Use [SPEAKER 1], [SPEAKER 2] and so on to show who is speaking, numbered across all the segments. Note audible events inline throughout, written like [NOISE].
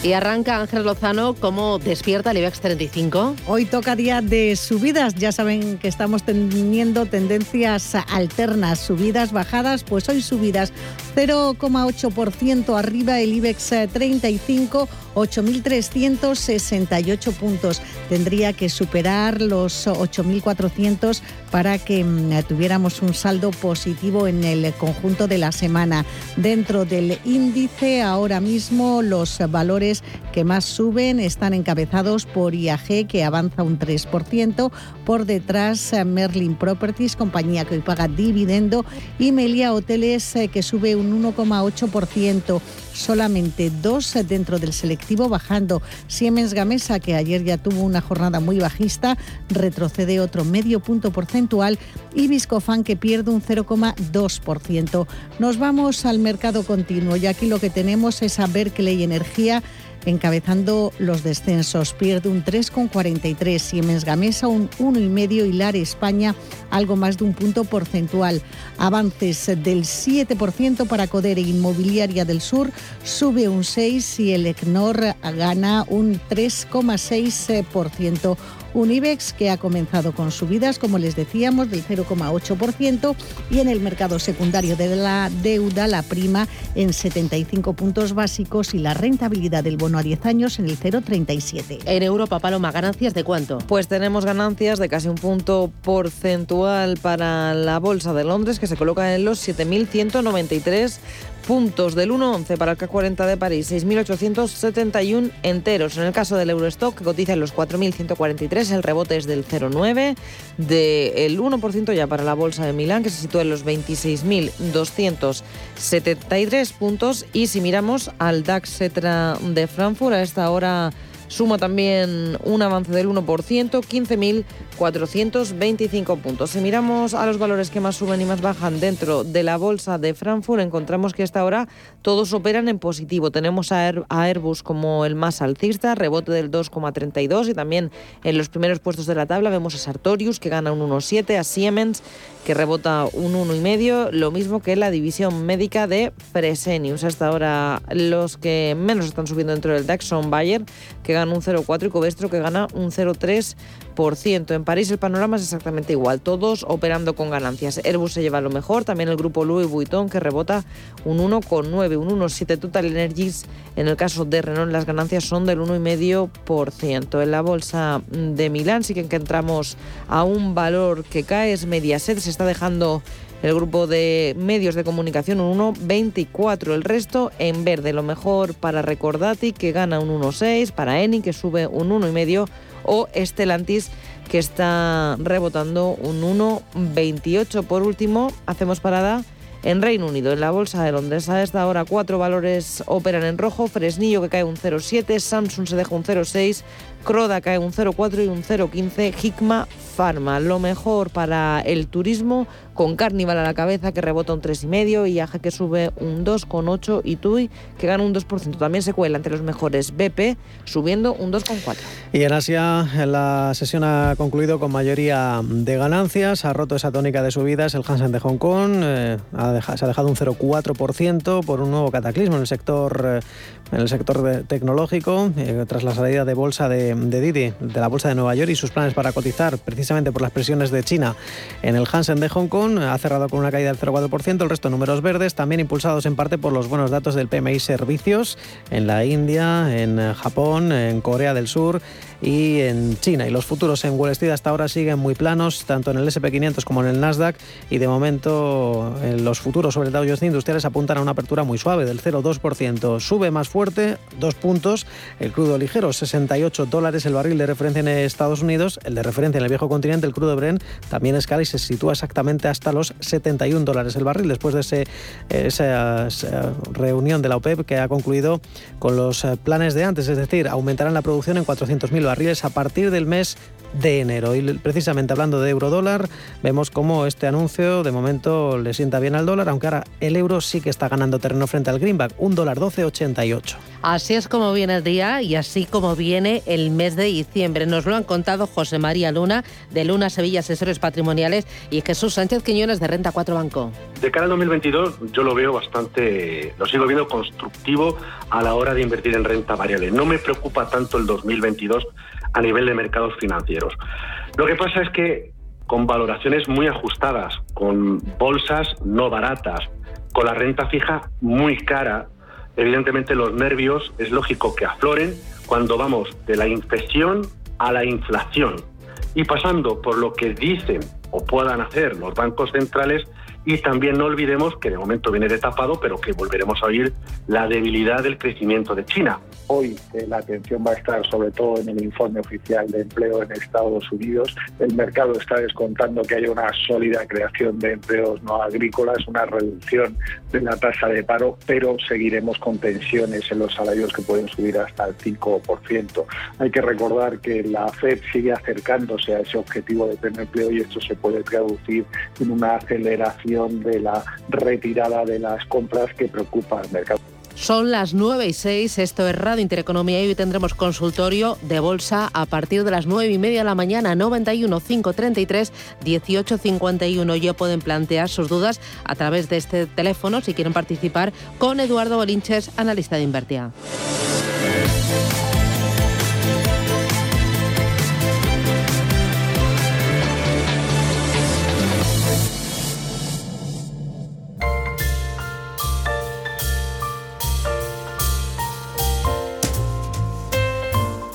[SPEAKER 1] Y arranca Ángel Lozano, ¿cómo despierta el IBEX 35?
[SPEAKER 2] Hoy toca día de subidas, ya saben que estamos teniendo tendencias alternas, subidas, bajadas, pues hoy subidas 0,8% arriba el IBEX 35, 8.368 puntos. Tendría que superar los 8.400 para que mm, tuviéramos un saldo positivo en el conjunto de la semana. Dentro del índice, ahora mismo los valores que más suben están encabezados por IAG, que avanza un 3%. Por detrás, Merlin Properties, compañía que hoy paga dividendo, y Melia Hoteles, eh, que sube un 1,8%. Solamente dos dentro del selectivo bajando. Siemens Gamesa, que ayer ya tuvo una jornada muy bajista, retrocede otro medio punto porcentual y Viscofan que pierde un 0,2%. Nos vamos al mercado continuo y aquí lo que tenemos es a Berkeley Energía encabezando los descensos. Pierde un 3,43, Siemens Gamesa un 1,5 y Lar España algo más de un punto porcentual. Avances del 7% para Codere Inmobiliaria del Sur sube un 6 y el ECNOR gana un 3,6%. Un IBEX que ha comenzado con subidas, como les decíamos, del 0,8% y en el mercado secundario de la deuda la prima en 75 puntos básicos y la rentabilidad del bono a 10 años en el 0,37.
[SPEAKER 1] En Europa, Paloma, ¿ganancias de cuánto?
[SPEAKER 3] Pues tenemos ganancias de casi un punto porcentual para la Bolsa de Londres, que se coloca en los 7.193 puntos del 1,11 para el K40 de París, 6.871 enteros. En el caso del Eurostock, que cotiza en los 4.143, el rebote es del 0,9, del 1% ya para la Bolsa de Milán, que se sitúa en los 26.273 puntos. Y si miramos al DAX Cetra de Frankfurt, a esta hora Suma también un avance del 1%, 15.425 puntos. Si miramos a los valores que más suben y más bajan dentro de la bolsa de Frankfurt, encontramos que hasta ahora todos operan en positivo. Tenemos a, Airbus como el más alcista, rebote del 2,32 y también en los primeros puestos de la tabla vemos a Sartorius que gana un 1,7, a Siemens que rebota un 1,5, lo mismo que la división médica de Fresenius. Hasta ahora los que menos están subiendo dentro del DAX son Bayer, que gana un 0,4 y Covestro que gana un 0,3 en París el panorama es exactamente igual, todos operando con ganancias. Airbus se lleva lo mejor, también el grupo Louis Vuitton que rebota un 1,9, un 1,7 Total Energies. En el caso de Renault las ganancias son del 1,5%. En la bolsa de Milán sí que encontramos a un valor que cae, es Mediaset, se está dejando el grupo de medios de comunicación un 1,24. El resto en verde. Lo mejor para Recordati que gana un 1,6. Para Eni que sube un 1,5 o Estelantis que está rebotando un 1,28. Por último, hacemos parada en Reino Unido, en la bolsa de Londres, a esta hora cuatro valores operan en rojo. Fresnillo que cae un 0,7, Samsung se deja un 0,6, Croda cae un 0,4 y un 0,15, Hikma Pharma. Lo mejor para el turismo con Carnival a la cabeza que rebota un 3,5 y Aje que sube un 2,8 y TUI que gana un 2%. También se cuela entre los mejores BP subiendo un 2,4.
[SPEAKER 4] Y en Asia la sesión ha concluido con mayoría de ganancias, ha roto esa tónica de subidas el Hansen de Hong Kong, eh, se ha dejado un 0,4% por un nuevo cataclismo en el sector, eh, en el sector tecnológico eh, tras la salida de bolsa de, de Didi de la bolsa de Nueva York y sus planes para cotizar precisamente por las presiones de China en el Hansen de Hong Kong ha cerrado con una caída del 0,4%, el resto números verdes, también impulsados en parte por los buenos datos del PMI Servicios en la India, en Japón, en Corea del Sur y en China. Y los futuros en Wall Street hasta ahora siguen muy planos, tanto en el SP500 como en el Nasdaq. Y de momento los futuros sobre el Dow Jones Industriales apuntan a una apertura muy suave del 0,2%. Sube más fuerte, dos puntos. El crudo ligero, 68 dólares el barril de referencia en Estados Unidos. El de referencia en el viejo continente, el crudo Brent, también escala y se sitúa exactamente hasta los 71 dólares el barril después de ese, esa, reunión de la OPEP que ha concluido con los planes de antes, es decir, aumentarán la producción en 400.000 barriles a partir del mes de enero. Y precisamente hablando de euro-dólar, vemos cómo este anuncio de momento le sienta bien al dólar, aunque ahora el euro sí que está ganando terreno frente al greenback, un dólar 12,88.
[SPEAKER 1] Así es como viene el día y así como viene el mes de diciembre. Nos lo han contado José María Luna, de Luna Sevilla Asesores Patrimoniales, y Jesús Sánchez Quiñones, de Renta 4 Banco.
[SPEAKER 5] De cara al 2022, yo lo veo bastante, lo sigo viendo constructivo a la hora de invertir en renta variable. No me preocupa tanto el 2022 a nivel de mercados financieros. Lo que pasa es que con valoraciones muy ajustadas, con bolsas no baratas, con la renta fija muy cara, evidentemente los nervios es lógico que afloren cuando vamos de la infección a la inflación y pasando por lo que dicen o puedan hacer los bancos centrales y también no olvidemos que de momento viene tapado, pero que volveremos a oír la debilidad del crecimiento de China.
[SPEAKER 6] Hoy eh, la atención va a estar sobre todo en el informe oficial de empleo en Estados Unidos. El mercado está descontando que haya una sólida creación de empleos no agrícolas, una reducción de la tasa de paro, pero seguiremos con tensiones en los salarios que pueden subir hasta el 5%. Hay que recordar que la Fed sigue acercándose a ese objetivo de pleno empleo y esto se puede traducir en una aceleración de la retirada de las compras que preocupa al mercado.
[SPEAKER 1] Son las 9 y 6, esto es Radio Intereconomía y hoy tendremos consultorio de bolsa a partir de las 9 y media de la mañana, 91 533 1851. Ya pueden plantear sus dudas a través de este teléfono si quieren participar con Eduardo Bolinches, analista de Invertia.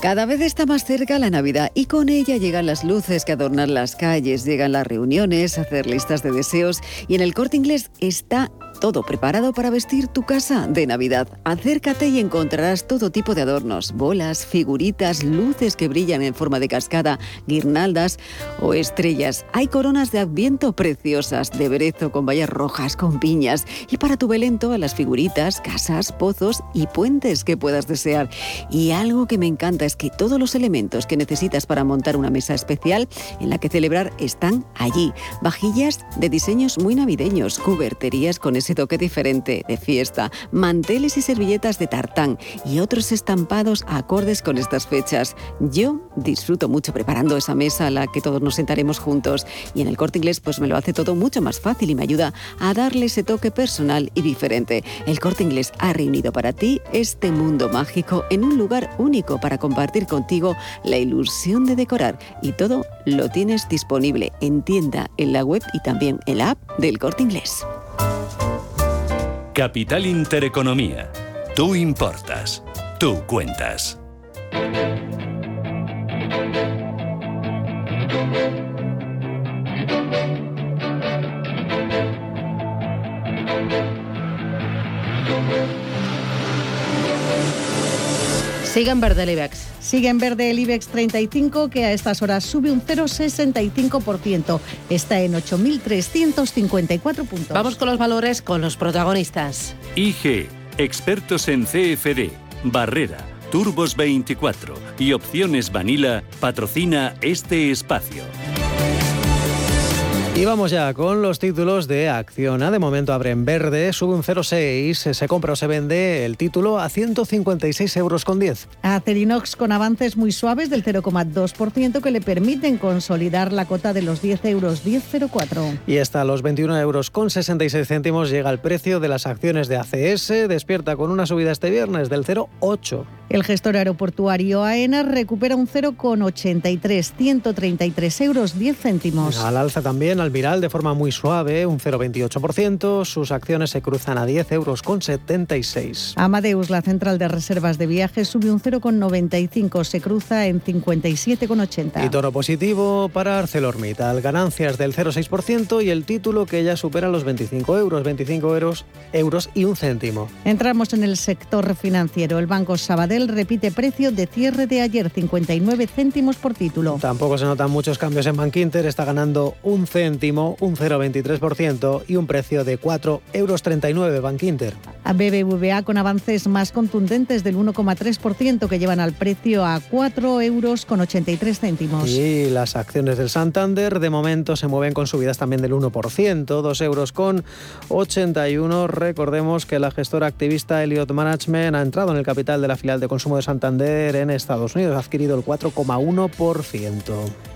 [SPEAKER 7] Cada vez está más cerca la Navidad y con ella llegan las luces que adornan las calles, llegan las reuniones, hacer listas de deseos y en el corte inglés está todo preparado para vestir tu casa de Navidad. Acércate y encontrarás todo tipo de adornos, bolas, figuritas, luces que brillan en forma de cascada, guirnaldas o estrellas. Hay coronas de adviento preciosas, de brezo con vallas rojas, con piñas. Y para tu Belén todas las figuritas, casas, pozos y puentes que puedas desear. Y algo que me encanta es que todos los elementos que necesitas para montar una mesa especial en la que celebrar están allí. Vajillas de diseños muy navideños, cuberterías con ese toque diferente de fiesta, manteles y servilletas de tartán y otros estampados acordes con estas fechas. Yo disfruto mucho preparando esa mesa a la que todos nos sentaremos juntos y en el corte inglés pues me lo hace todo mucho más fácil y me ayuda a darle ese toque personal y diferente. El corte inglés ha reunido para ti este mundo mágico en un lugar único para compartir contigo la ilusión de decorar y todo lo tienes disponible en tienda, en la web y también en la app del corte inglés.
[SPEAKER 8] Capital Intereconomía. Tú importas. Tú cuentas.
[SPEAKER 1] Sigue en verde el IBEX.
[SPEAKER 2] Sigue en verde el IBEX 35, que a estas horas sube un 0,65%. Está en 8.354 puntos.
[SPEAKER 1] Vamos con los valores, con los protagonistas.
[SPEAKER 8] IG, expertos en CFD, Barrera, Turbos 24 y Opciones Vanilla, patrocina este espacio.
[SPEAKER 4] Y vamos ya con los títulos de Acciona. De momento abre en verde, sube un 0,6, se compra o se vende el título a 156 euros con 10.
[SPEAKER 2] Acerinox con avances muy suaves del 0,2% que le permiten consolidar la cota de los 10 euros 10,04.
[SPEAKER 4] Y hasta los 21 euros con 66 céntimos llega el precio de las acciones de ACS. Despierta con una subida este viernes del 0,8.
[SPEAKER 2] El gestor aeroportuario AENA recupera un 0,83, 133 euros 10 céntimos.
[SPEAKER 4] Al alza también Almiral de forma muy suave, un 0,28%. Sus acciones se cruzan a 10 euros con 76.
[SPEAKER 2] Amadeus, la central de reservas de viajes, sube un 0,95, se cruza en 57,80.
[SPEAKER 4] Y toro positivo para ArcelorMittal, ganancias del 0,6% y el título que ya supera los 25 euros, 25 euros, euros y un céntimo.
[SPEAKER 2] Entramos en el sector financiero. El Banco Sabadell repite precio de cierre de ayer, 59 céntimos por título.
[SPEAKER 4] Tampoco se notan muchos cambios en Bankinter, está ganando un céntimo un 0,23% y un precio de 4,39 euros Bank Inter.
[SPEAKER 2] a BBVA con avances más contundentes del 1,3% que llevan al precio a 4 euros con 83 céntimos.
[SPEAKER 4] Y las acciones del Santander de momento se mueven con subidas también del 1%, 2 euros con 81. Recordemos que la gestora activista Elliott Management ha entrado en el capital de la filial de consumo de Santander en Estados Unidos, ha adquirido el 4,1%.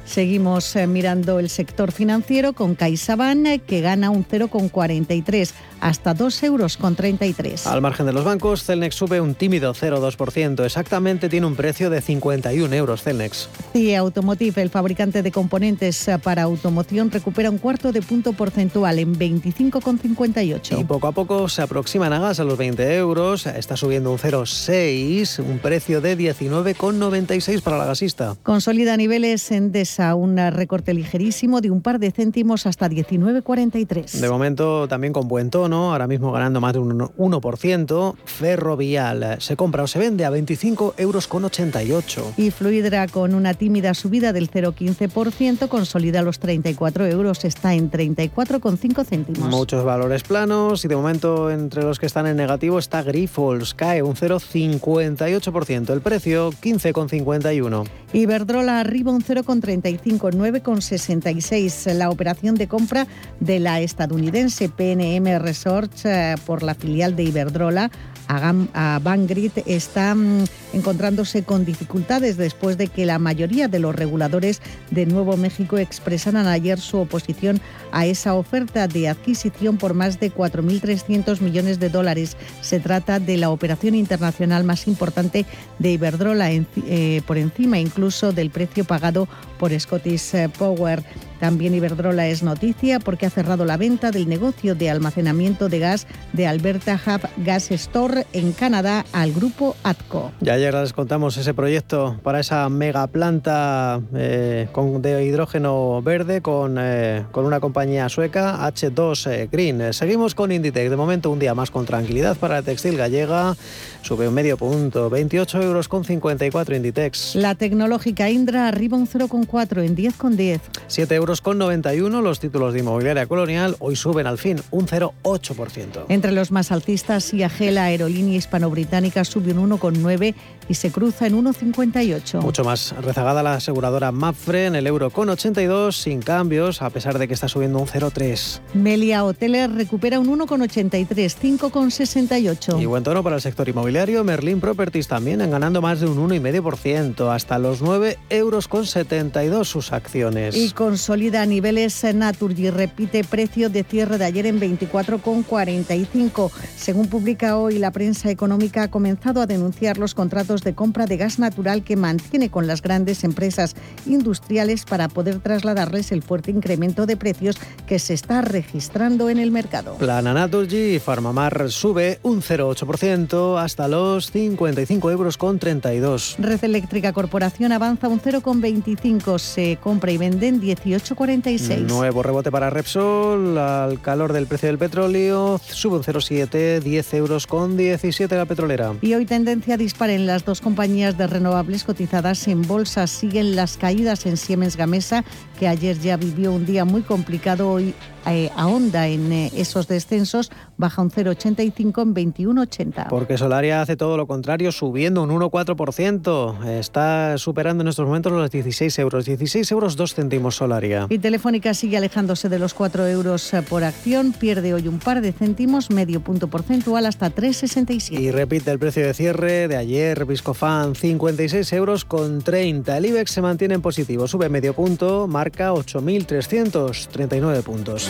[SPEAKER 2] Seguimos eh, mirando el sector financiero con CaixaBank eh, que gana un 0,43 hasta 2,33 euros.
[SPEAKER 4] Al margen de los bancos, Celnex sube un tímido 0,2%. Exactamente tiene un precio de 51 euros Celnex.
[SPEAKER 2] CIE Automotive, el fabricante de componentes eh, para automoción, recupera un cuarto de punto porcentual en 25,58.
[SPEAKER 4] Y poco a poco se aproximan a gas a los 20 euros. Está subiendo un 0,6, un precio de 19,96 para la gasista.
[SPEAKER 2] Consolida niveles en des a un recorte ligerísimo de un par de céntimos hasta 19,43.
[SPEAKER 4] De momento también con buen tono, ahora mismo ganando más de un 1%. Ferrovial se compra o se vende a 25 euros con 88.
[SPEAKER 2] Y Fluidra con una tímida subida del 0,15% consolida los 34 euros, está en 34,5 céntimos.
[SPEAKER 4] Muchos valores planos y de momento entre los que están en negativo está Grifols, cae un 0,58%, el precio 15,51.
[SPEAKER 2] Iberdrola arriba un 0,30 9,66 la operación de compra de la estadounidense PNM Resorts eh, por la filial de Iberdrola a Bangrit está mm, encontrándose con dificultades después de que la mayoría de los reguladores de Nuevo México expresaran ayer su oposición a esa oferta de adquisición por más de 4.300 millones de dólares. Se trata de la operación internacional más importante de Iberdrola, eh, por encima incluso del precio pagado por Scottish Power. También Iberdrola es noticia porque ha cerrado la venta del negocio de almacenamiento de gas de Alberta Hub Gas Store en Canadá al grupo ATCO.
[SPEAKER 4] Ya ayer les contamos ese proyecto para esa mega planta eh, de hidrógeno verde con, eh, con una compañía sueca, H2 eh, Green. Seguimos con Inditex. De momento un día más con tranquilidad para la textil gallega. Sube un medio punto, 28 euros con 54 Inditex.
[SPEAKER 2] La tecnológica Indra arriba un 0,4 en 10,10.
[SPEAKER 4] 7 euros con 91 los títulos de inmobiliaria colonial, hoy suben al fin un 0,8%.
[SPEAKER 2] Entre los más alcistas, IAG, la aerolínea hispano-británica, sube un 1,9 y se cruza en 1,58.
[SPEAKER 4] Mucho más rezagada la aseguradora Mapfre en el euro con 82, sin cambios, a pesar de que está subiendo un 0,3.
[SPEAKER 2] Melia Hoteles recupera un 1,83, 5,68.
[SPEAKER 4] Y buen tono para el sector inmobiliario, Merlin Properties también han ganando más de un 1,5%, hasta los 9 euros con 72 sus acciones.
[SPEAKER 2] Y consolida niveles Naturgy, repite precio de cierre de ayer en 24,45. Según publica hoy la prensa económica, ha comenzado a denunciar los contratos de compra de gas natural que mantiene con las grandes empresas industriales para poder trasladarles el fuerte incremento de precios que se está registrando en el mercado.
[SPEAKER 4] Plana Naturgy y Farmamar sube un 0,8% hasta los 55 euros con 32.
[SPEAKER 2] Red Eléctrica Corporación avanza un 0,25, se compra y vende en 18,46.
[SPEAKER 4] Nuevo rebote para Repsol, al calor del precio del petróleo, sube un 0,7, 10 euros con 17 la petrolera.
[SPEAKER 2] Y hoy tendencia dispara en las dos compañías de renovables cotizadas en bolsa. Siguen las caídas en Siemens Gamesa, que ayer ya vivió un día muy complicado. Hoy eh, ahonda en eh, esos descensos, baja un 0,85 en 21,80.
[SPEAKER 4] Porque Solaria hace todo lo contrario, subiendo un 1,4%. Está superando en estos momentos los 16 euros. 16 euros 2 céntimos Solaria.
[SPEAKER 2] Y Telefónica sigue alejándose de los 4 euros eh, por acción. Pierde hoy un par de céntimos, medio punto porcentual, hasta 3,67.
[SPEAKER 4] Y repite el precio de cierre de ayer. Viscofan 56 euros con 30. El IBEX se mantiene en positivo, sube medio punto, marca 8.339 puntos.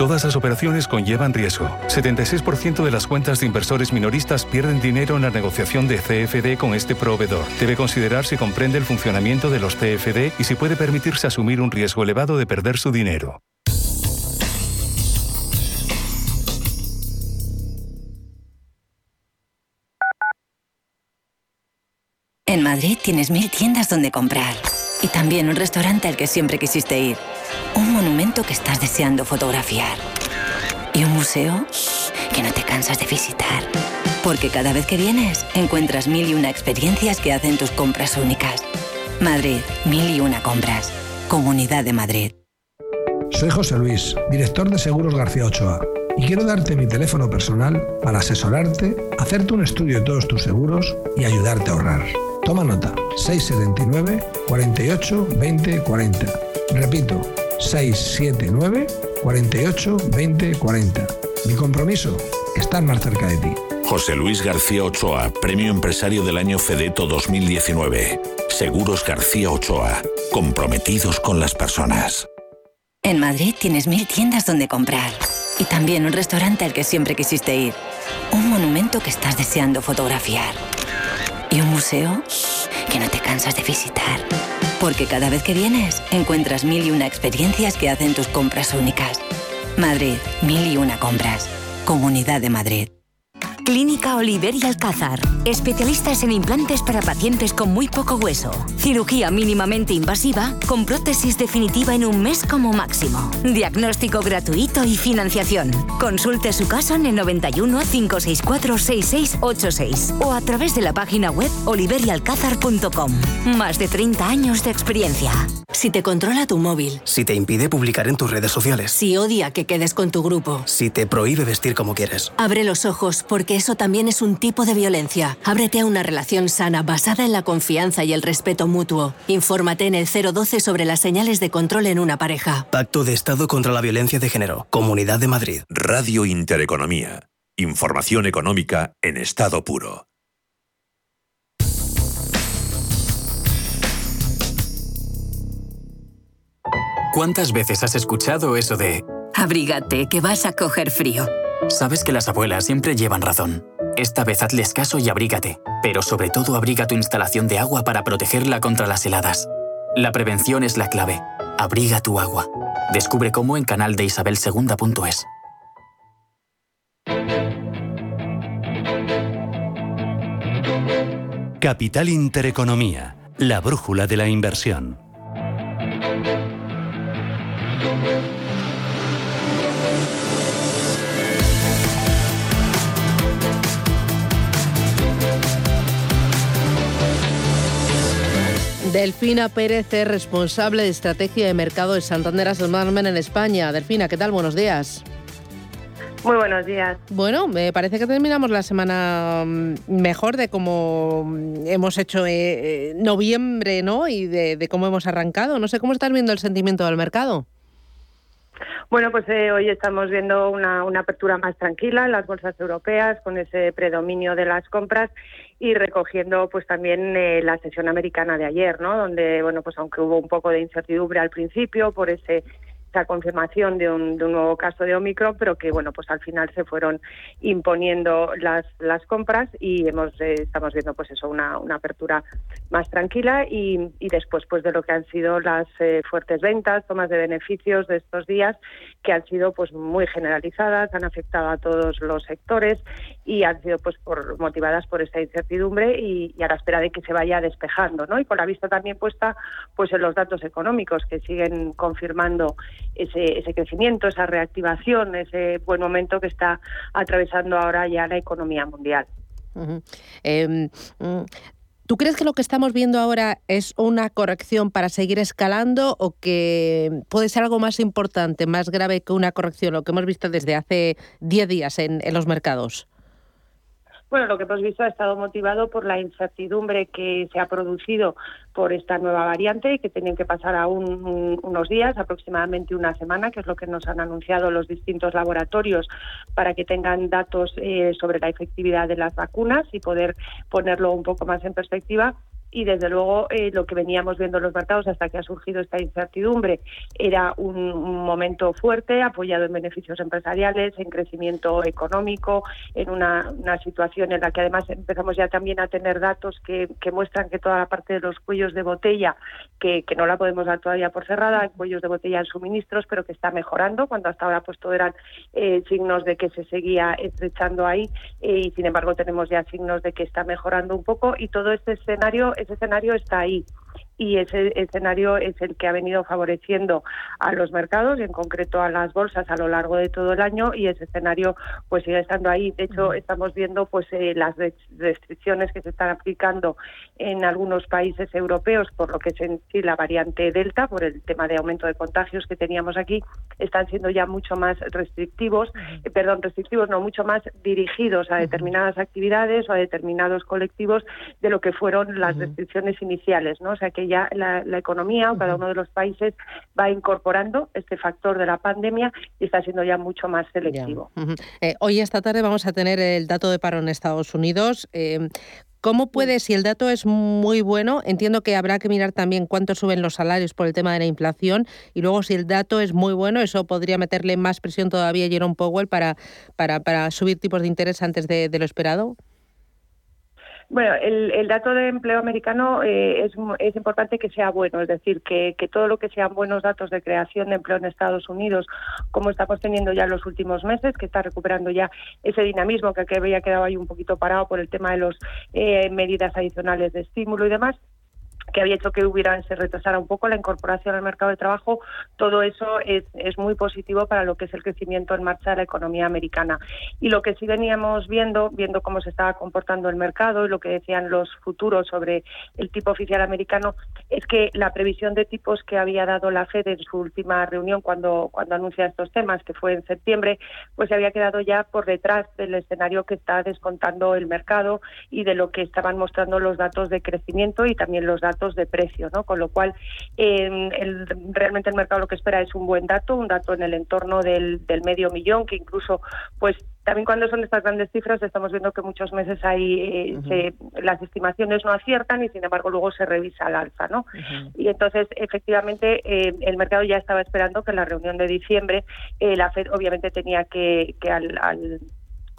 [SPEAKER 8] Todas las operaciones conllevan riesgo. 76% de las cuentas de inversores minoristas pierden dinero en la negociación de CFD con este proveedor. Debe considerar si comprende el funcionamiento de los CFD y si puede permitirse asumir un riesgo elevado de perder su dinero.
[SPEAKER 9] En Madrid tienes mil tiendas donde comprar. Y también un restaurante al que siempre quisiste ir. Un monumento que estás deseando fotografiar. Y un museo que no te cansas de visitar. Porque cada vez que vienes, encuentras mil y una experiencias que hacen tus compras únicas. Madrid, mil y una compras. Comunidad de Madrid.
[SPEAKER 10] Soy José Luis, director de Seguros García Ochoa, y quiero darte mi teléfono personal para asesorarte, hacerte un estudio de todos tus seguros y ayudarte a ahorrar. Toma nota, 679 48 20 40. Repito, 679 48 20 40. Mi compromiso, estar más cerca de ti.
[SPEAKER 11] José Luis García Ochoa, Premio Empresario del Año Fedeto 2019. Seguros García Ochoa, comprometidos con las personas.
[SPEAKER 9] En Madrid tienes mil tiendas donde comprar. Y también un restaurante al que siempre quisiste ir. Un monumento que estás deseando fotografiar. Y un museo que no te cansas de visitar. Porque cada vez que vienes, encuentras mil y una experiencias que hacen tus compras únicas. Madrid, mil y una compras. Comunidad de Madrid.
[SPEAKER 12] Clínica Oliver y Alcázar. Especialistas en implantes para pacientes con muy poco hueso. Cirugía mínimamente invasiva con prótesis definitiva en un mes como máximo. Diagnóstico gratuito y financiación. Consulte su caso en el 91 564 6686 o a través de la página web oliverialcázar.com. Más de 30 años de experiencia.
[SPEAKER 13] Si te controla tu móvil.
[SPEAKER 14] Si te impide publicar en tus redes sociales.
[SPEAKER 13] Si odia que quedes con tu grupo.
[SPEAKER 14] Si te prohíbe vestir como quieres.
[SPEAKER 13] Abre los ojos porque eso también es un tipo de violencia. Ábrete a una relación sana basada en la confianza y el respeto mutuo. Infórmate en el 012 sobre las señales de control en una pareja.
[SPEAKER 14] Pacto de Estado contra la Violencia de Género. Comunidad de Madrid.
[SPEAKER 11] Radio Intereconomía. Información económica en estado puro.
[SPEAKER 15] ¿Cuántas veces has escuchado eso de...
[SPEAKER 12] Abrígate, que vas a coger frío.
[SPEAKER 15] Sabes que las abuelas siempre llevan razón. Esta vez hazles caso y abrígate, pero sobre todo abriga tu instalación de agua para protegerla contra las heladas. La prevención es la clave. Abriga tu agua. Descubre cómo en canal de isabelsegunda.es.
[SPEAKER 16] Capital Intereconomía, la brújula de la inversión.
[SPEAKER 1] Delfina Pérez es responsable de estrategia de mercado de Santander Asset Management en España. Delfina, ¿qué tal? Buenos días.
[SPEAKER 17] Muy buenos días.
[SPEAKER 1] Bueno, me parece que terminamos la semana mm, mejor de cómo hemos hecho eh, eh, noviembre, ¿no? Y de, de, cómo hemos arrancado. No sé cómo estás viendo el sentimiento del mercado.
[SPEAKER 17] Bueno, pues eh, hoy estamos viendo una, una, apertura más tranquila en las bolsas europeas, con ese predominio de las compras y recogiendo pues también eh, la sesión americana de ayer, ¿no? Donde, bueno, pues aunque hubo un poco de incertidumbre al principio por ese esa confirmación de un, de un, nuevo caso de Omicron, pero que bueno, pues al final se fueron imponiendo las, las compras y hemos eh, estamos viendo pues eso una, una apertura más tranquila y, y, después pues de lo que han sido las eh, fuertes ventas, tomas de beneficios de estos días que han sido pues muy generalizadas, han afectado a todos los sectores y han sido pues por motivadas por esta incertidumbre y, a la espera de que se vaya despejando, ¿no? Y con la vista también puesta pues en los datos económicos que siguen confirmando ese, ese crecimiento, esa reactivación, ese buen momento que está atravesando ahora ya la economía mundial.
[SPEAKER 1] ¿Tú crees que lo que estamos viendo ahora es una corrección para seguir escalando o que puede ser algo más importante, más grave que una corrección, lo que hemos visto desde hace 10 días en, en los mercados?
[SPEAKER 17] Bueno, lo que hemos visto ha estado motivado por la incertidumbre que se ha producido por esta nueva variante y que tienen que pasar aún un, unos días, aproximadamente una semana, que es lo que nos han anunciado los distintos laboratorios para que tengan datos eh, sobre la efectividad de las vacunas y poder ponerlo un poco más en perspectiva y desde luego eh, lo que veníamos viendo en los mercados hasta que ha surgido esta incertidumbre era un, momento fuerte apoyado en beneficios empresariales, en crecimiento económico, en una, situación en la que además empezamos ya también a tener datos que, muestran que toda la parte de los cuellos de botella, que, no la podemos dar todavía por cerrada, cuellos de botella en suministros, pero que está mejorando, cuando hasta ahora pues todo eran eh, signos de que se seguía estrechando ahí eh, y sin embargo tenemos ya signos de que está mejorando un poco y todo este escenario ese escenario está ahí y ese escenario es el que ha venido favoreciendo a los mercados y en concreto a las bolsas a lo largo de todo el año y ese escenario pues sigue estando ahí. De hecho, estamos viendo pues eh, las restricciones que se están aplicando en algunos países europeos por lo que es en sí la variante Delta, por el tema de aumento de contagios que teníamos aquí, están siendo ya mucho más restrictivos, eh, perdón, restrictivos, no, mucho más dirigidos a determinadas actividades o a determinados colectivos de lo que fueron las restricciones iniciales, ¿no? O sea que ya la, economía o cada uno de los países va incorporando este factor de la pandemia y está siendo ya mucho más selectivo.
[SPEAKER 1] Eh, hoy esta tarde vamos a tener el dato de paro en Estados Unidos. Eh, ¿Cómo puede, si el dato es muy bueno, entiendo que habrá que mirar también cuánto suben los salarios por el tema de la inflación y luego si el dato es muy bueno, eso podría meterle más presión todavía a Jerome Powell para, para, para subir tipos de interés antes de lo esperado?
[SPEAKER 17] Bueno, el, dato de empleo americano eh, es, es, importante que sea bueno, es decir, que, que, todo lo que sean buenos datos de creación de empleo en Estados Unidos, como estamos teniendo ya en los últimos meses, que está recuperando ya ese dinamismo que, había quedado ahí un poquito parado por el tema de las eh, medidas adicionales de estímulo y demás, que había hecho que hubiera se retrasara un poco la incorporación al mercado de trabajo, todo eso es, es, muy positivo para lo que es el crecimiento en marcha de la economía americana. Y lo que sí veníamos viendo, viendo cómo se estaba comportando el mercado y lo que decían los futuros sobre el tipo oficial americano, es que la previsión de tipos que había dado la Fed en su última reunión cuando, cuando anuncia estos temas, que fue en septiembre, pues se había quedado ya por detrás del escenario que está descontando el mercado y de lo que estaban mostrando los datos de crecimiento y también los datos de precio, ¿no? Con lo cual, el, realmente el mercado lo que espera es un buen dato, un dato en el entorno del, del medio millón, que incluso, pues, también cuando son estas grandes cifras estamos viendo que muchos meses hay eh, las estimaciones no aciertan y sin embargo luego se revisa al alza, ¿no? Y entonces efectivamente eh, el mercado ya estaba esperando que en la reunión de diciembre eh, la Fed obviamente tenía que, que al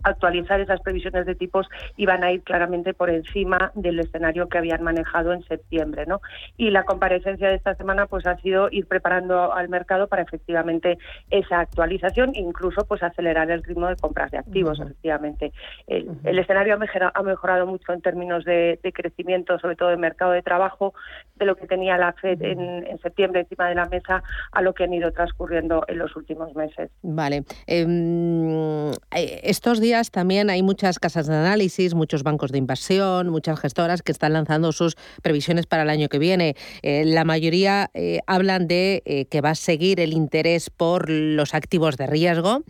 [SPEAKER 17] actualizar esas previsiones de tipos iban a ir claramente por encima del escenario que habían manejado en septiembre, ¿no? Y la comparecencia de esta semana pues ha sido ir preparando al mercado para efectivamente esa actualización, incluso pues acelerar el ritmo de compras de activos, efectivamente. El, escenario ha mejorado, mucho en términos de, crecimiento, sobre todo de mercado de trabajo, de lo que tenía la Fed en, septiembre encima de la mesa a lo que han ido transcurriendo en los últimos meses.
[SPEAKER 1] Vale. Em, eh, estos días también hay muchas casas de análisis, muchos bancos de inversión, muchas gestoras que están lanzando sus previsiones para el año que viene. Eh, la mayoría eh, hablan de eh, que va a seguir el interés por los activos de riesgo.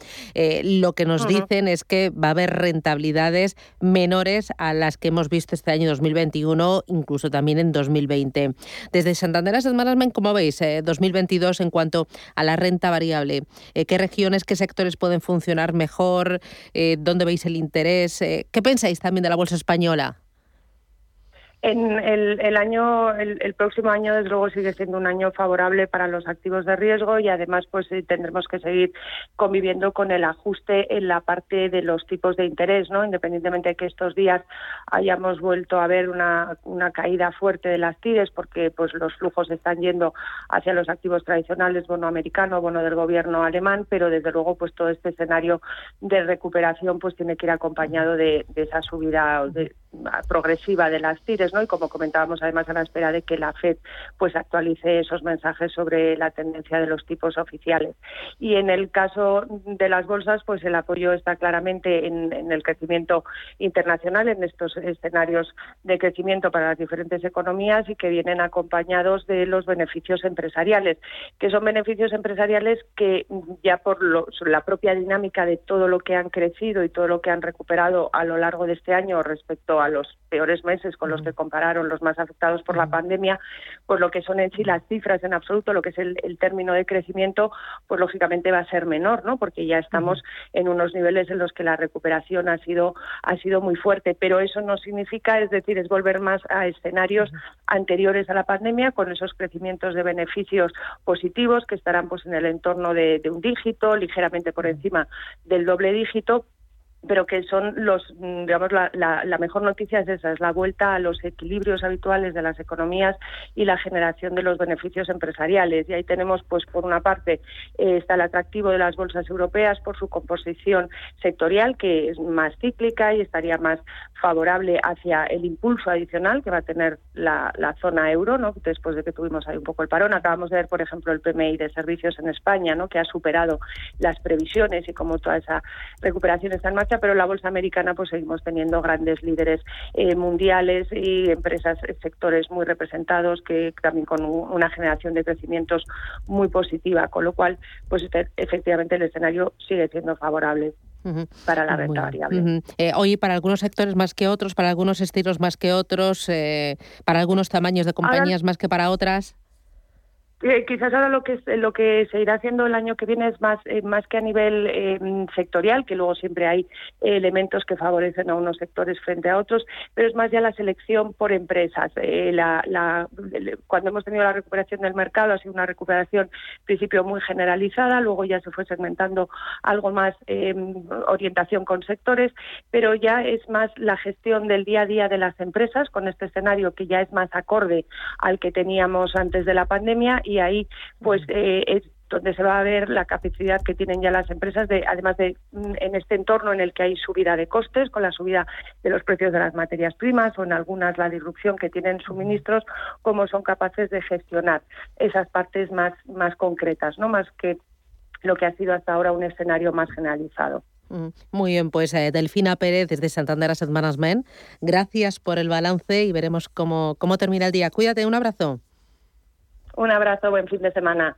[SPEAKER 1] lo que nos dicen es que va a haber rentabilidades menores a las que hemos visto este año 2021, incluso también en 2020. Desde Santander Asset Management, ¿cómo veis 2022 en cuanto a la renta variable? ¿Qué regiones, qué sectores pueden funcionar mejor? dónde veis el interés. Eh, ¿Qué pensáis también de la bolsa española?
[SPEAKER 17] En el, año, el, próximo año, desde luego, sigue siendo un año favorable para los activos de riesgo y además, pues eh, tendremos que seguir conviviendo con el ajuste en la parte de los tipos de interés, ¿no? Independientemente de que estos días hayamos vuelto a ver una, caída fuerte de las TIRES, porque pues los flujos están yendo hacia los activos tradicionales, bono americano, bono del gobierno alemán, pero desde luego, pues todo este escenario de recuperación, pues tiene que ir acompañado de, de esa subida de, progresiva de las TIRES, ¿no? Y como comentábamos además a la espera de que la Fed pues actualice esos mensajes sobre la tendencia de los tipos oficiales. Y en el caso de las bolsas, pues el apoyo está claramente en, el crecimiento internacional, en estos escenarios de crecimiento para las diferentes economías y que vienen acompañados de los beneficios empresariales, que son beneficios empresariales que ya por la propia dinámica de todo lo que han crecido y todo lo que han recuperado a lo largo de este año respecto a los peores meses con los que compararon los más afectados por la pandemia, pues lo que son en sí las cifras en absoluto, lo que es el, término de crecimiento, pues lógicamente va a ser menor, ¿no? Porque ya estamos en unos niveles en los que la recuperación ha sido ha sido muy fuerte, pero eso no significa, es decir, es volver más a escenarios anteriores a la pandemia con esos crecimientos de beneficios positivos que estarán pues en el entorno de un dígito, ligeramente por encima del doble dígito, pero que son los, mm, digamos, la, la, mejor noticia es esa, es la vuelta a los equilibrios habituales de las economías y la generación de los beneficios empresariales. Y ahí tenemos, pues, por una parte, eh, está el atractivo de las bolsas europeas por su composición sectorial, que es más cíclica y estaría más favorable hacia el impulso adicional que va a tener la, la zona euro, ¿no? Después de que tuvimos ahí un poco el parón. Acabamos de ver, por ejemplo, el PMI de servicios en España, ¿no? Que ha superado las previsiones y como toda esa recuperación está en pero la bolsa americana pues seguimos teniendo grandes líderes eh, mundiales y empresas, eh, sectores muy representados que también con una generación de crecimientos muy positiva, con lo cual pues este, efectivamente el escenario sigue siendo favorable. para la renta variable.
[SPEAKER 1] Eh, hoy para algunos sectores más que otros, para algunos estilos más que otros, para algunos tamaños de compañías más que para otras.
[SPEAKER 17] Eh, quizás ahora lo que lo que se irá haciendo el año que viene es más eh, más que a nivel eh, sectorial, que luego siempre hay elementos que favorecen a unos sectores frente a otros, pero es más ya la selección por empresas. Cuando hemos tenido la recuperación del mercado ha sido una recuperación, principio, muy generalizada, luego ya se fue segmentando algo más orientación con sectores, pero ya es más la gestión del día a día de las empresas con este escenario que ya es más acorde al que teníamos antes de la pandemia ahí pues eh, es donde se va a ver la capacidad que tienen ya las empresas de además de mm, en este entorno en el que hay subida de costes con la subida de los precios de las materias primas o en algunas la disrupción que tienen suministros cómo son capaces de gestionar esas partes más más concretas no más que lo que ha sido hasta ahora un escenario más generalizado
[SPEAKER 1] mm, muy bien, pues eh, Delfina Pérez desde Santander Asset Management, gracias por el balance y veremos cómo, cómo termina el día. Cuídate, un abrazo.
[SPEAKER 17] Un abrazo, buen fin de semana.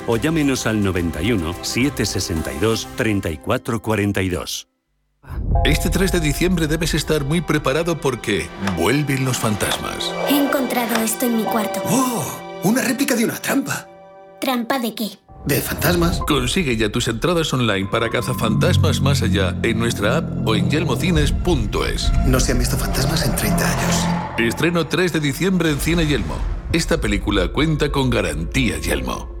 [SPEAKER 16] o llámenos al 91 762 3442.
[SPEAKER 18] Este 3 de diciembre debes estar muy preparado porque vuelven los fantasmas.
[SPEAKER 19] He encontrado esto en mi cuarto.
[SPEAKER 20] ¡Oh! Una réplica de una trampa.
[SPEAKER 19] ¿Trampa de qué?
[SPEAKER 20] De fantasmas.
[SPEAKER 18] Consigue ya tus entradas online para cazafantasmas más allá en nuestra app o en yelmocines.es.
[SPEAKER 20] No se han visto fantasmas en 30 años.
[SPEAKER 18] Estreno 3 de diciembre en Cine Yelmo. Esta película cuenta con garantía Yelmo.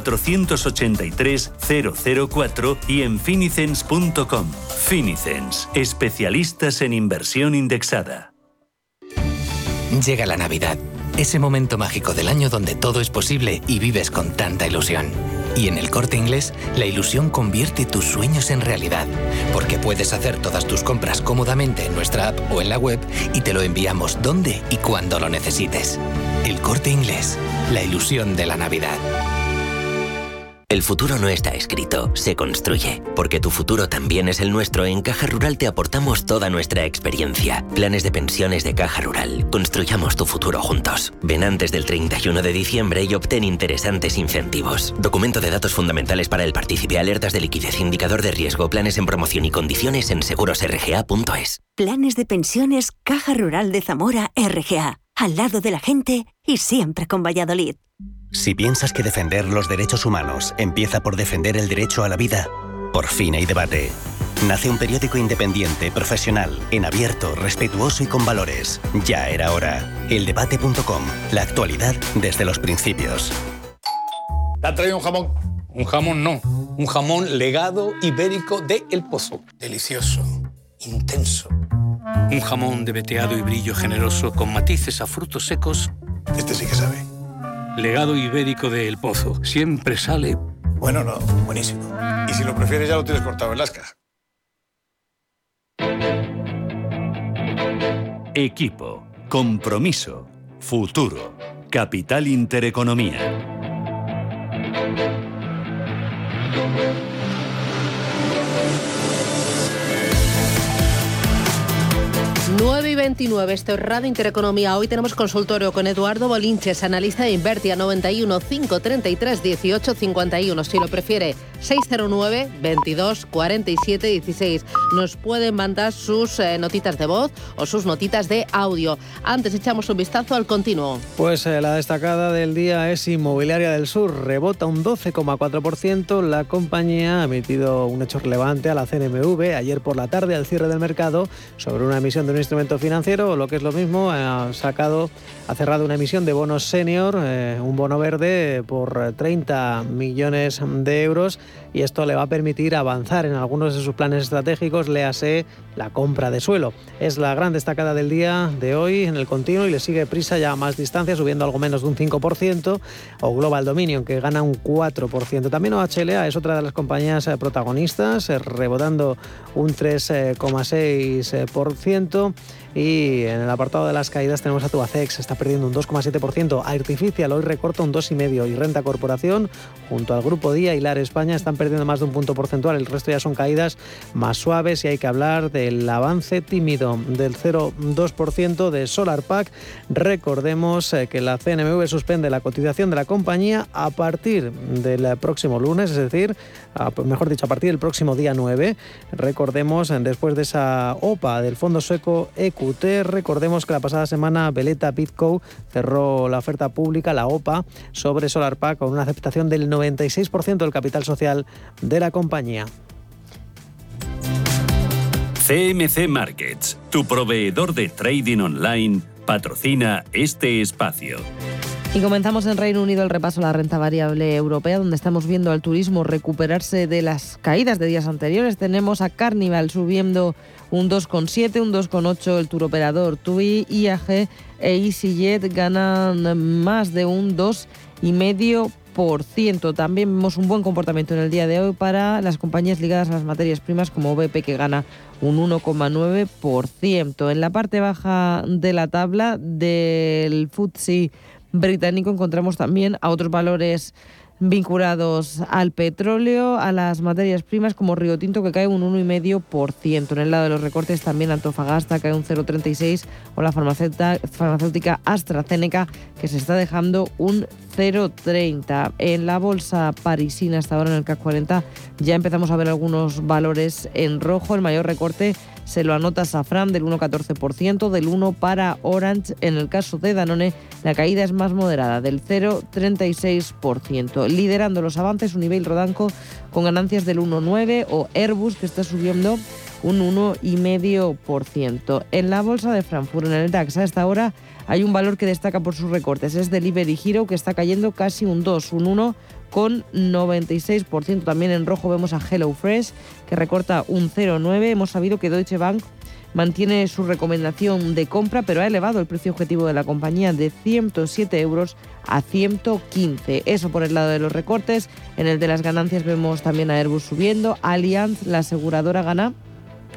[SPEAKER 16] 483 004 y en finicens.com. Finicens, especialistas en inversión indexada.
[SPEAKER 21] Llega la Navidad, ese momento mágico del año donde todo es posible y vives con tanta ilusión. Y en el corte inglés, la ilusión convierte tus sueños en realidad, porque puedes hacer todas tus compras cómodamente en nuestra app o en la web y te lo enviamos donde y cuando lo necesites. El corte inglés, la ilusión de la Navidad.
[SPEAKER 22] El futuro no está escrito, se construye. Porque tu futuro también es el nuestro, en Caja Rural te aportamos toda nuestra experiencia. Planes de pensiones de Caja Rural. Construyamos tu futuro juntos. Ven antes del 31 de diciembre y obtén interesantes incentivos. Documento de datos fundamentales para el partícipe, alertas de liquidez, indicador de riesgo, planes en promoción y condiciones en segurosrga.es.
[SPEAKER 23] Planes de pensiones Caja Rural de Zamora RGA. Al lado de la gente y siempre con Valladolid.
[SPEAKER 24] Si piensas que defender los derechos humanos empieza por defender el derecho a la vida, por fin hay debate. Nace un periódico independiente, profesional, en abierto, respetuoso y con valores. Ya era hora. Eldebate.com. La actualidad desde los principios.
[SPEAKER 25] ¿Te ha traído un jamón? Un jamón no. Un jamón legado ibérico de El Pozo. Delicioso. Intenso. Un jamón de veteado y brillo generoso con matices a frutos secos.
[SPEAKER 20] Este sí que sabe
[SPEAKER 25] legado ibérico de El Pozo. Siempre sale...
[SPEAKER 20] Bueno, no, buenísimo. Y si lo prefieres ya lo tienes cortado en las.
[SPEAKER 16] Equipo, compromiso, futuro, capital intereconomía.
[SPEAKER 3] 9 y 29, esto es Radio Intereconomía. Hoy tenemos consultorio con Eduardo Bolinches, analista de Invertia 91 533 18 51. Si lo prefiere, 609 22 47 16. Nos pueden mandar sus eh, notitas de voz o sus notitas de audio. Antes echamos un vistazo al continuo.
[SPEAKER 4] Pues eh, la destacada del día es Inmobiliaria del Sur. Rebota un 12,4%. La compañía ha emitido un hecho relevante a la CNMV ayer por la tarde al cierre del mercado sobre una emisión de un instrumento financiero, o lo que es lo mismo, ha sacado, ha cerrado una emisión de bonos senior, eh, un bono verde por 30 millones de euros y esto le va a permitir avanzar en algunos de sus planes estratégicos, léase la compra de suelo. Es la gran destacada del día de hoy en el continuo y le sigue prisa ya a más distancia, subiendo algo menos de un 5%, o Global Dominion, que gana un 4%. También OHLA es otra de las compañías protagonistas, eh, rebotando un 3,6%. Y en el apartado de las caídas tenemos a Tuacex, está perdiendo un 2,7%. Artificial hoy recorta un 2,5%. Y Renta Corporación, junto al Grupo Día y LAR España, están perdiendo más de un punto porcentual. El resto ya son caídas más suaves y hay que hablar del avance tímido del 0,2% de Solar Pack. Recordemos eh, que la CNMV suspende la cotización de la compañía a partir del próximo lunes, es decir, mejor dicho, a partir del próximo día 9. Recordemos, después de esa OPA del Fondo Sueco EQT, recordemos que la pasada semana Veleta Bitco cerró la oferta pública, la OPA, sobre SolarPack con una aceptación del 96% del capital social de la compañía.
[SPEAKER 16] CMC Markets, tu proveedor de trading online, patrocina este espacio.
[SPEAKER 3] Y comenzamos en Reino Unido el repaso a la renta variable europea, donde estamos viendo al turismo recuperarse de las caídas de días anteriores. Tenemos a Carnival subiendo un 2,7, un 2,8 el turoperador TUI, IAG e EasyJet ganan más de un 2,5%. También vemos un buen comportamiento en el día de hoy para las compañías ligadas a las materias primas como BP que gana un 1,9%. En la parte baja de la tabla del FTSE británico encontramos también a otros valores vinculados al petróleo, a las materias primas como Río Tinto que cae un 1,5%. En el lado de los recortes también Antofagasta cae un 0,36% o la farmacéutica AstraZeneca que se está dejando un 0,30. En la bolsa parisina hasta ahora en el CAC 40 ya empezamos a ver algunos valores en rojo. El mayor recorte se lo anota Safran del 1,14%, del 1 para Orange. En el caso de Danone, la caída es más moderada, del 0,36%. Liderando los avances, un nivel Rodanco con ganancias del 1,9% o Airbus que está subiendo un 1,5%. En la bolsa de Frankfurt, en el DAX, a esta hora hay un valor que destaca por sus recortes. Es Delivery Hero que está cayendo casi un 2, un 1 con 96%. También en rojo vemos a HelloFresh, que recorta un 0,9. Hemos sabido que Deutsche Bank mantiene su recomendación de compra, pero ha elevado el precio objetivo de la compañía de 107 euros a 115. Eso por el lado de los recortes. En el de las ganancias vemos también a Airbus subiendo. Allianz, la aseguradora, gana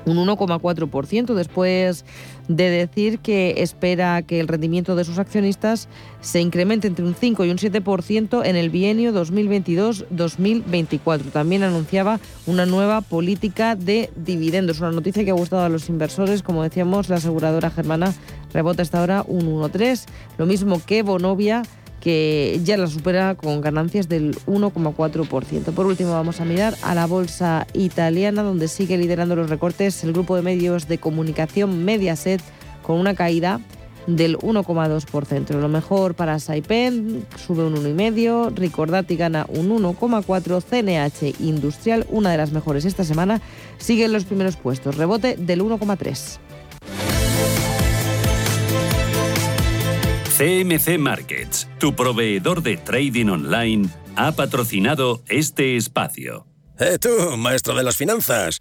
[SPEAKER 3] un 1,4%, después de decir que espera que el rendimiento de sus accionistas se incremente entre un 5 y un 7% en el bienio 2022-2024. También anunciaba una nueva política de dividendos, una noticia que ha gustado a los inversores. Como decíamos, la aseguradora germana rebota hasta ahora un 1,3, lo mismo que Bonovia que ya la supera con ganancias del 1,4%. Por último, vamos a mirar a la bolsa italiana, donde sigue liderando los recortes el grupo de medios de comunicación Mediaset, con una caída del 1,2%. Lo mejor para Saipen sube un 1,5%, Ricordati gana un 1,4%, CNH Industrial, una de las mejores esta semana, sigue en los primeros puestos, rebote del 1,3%.
[SPEAKER 16] CMC Markets, tu proveedor de trading online, ha patrocinado este espacio.
[SPEAKER 26] ¡Eh tú, maestro de las finanzas!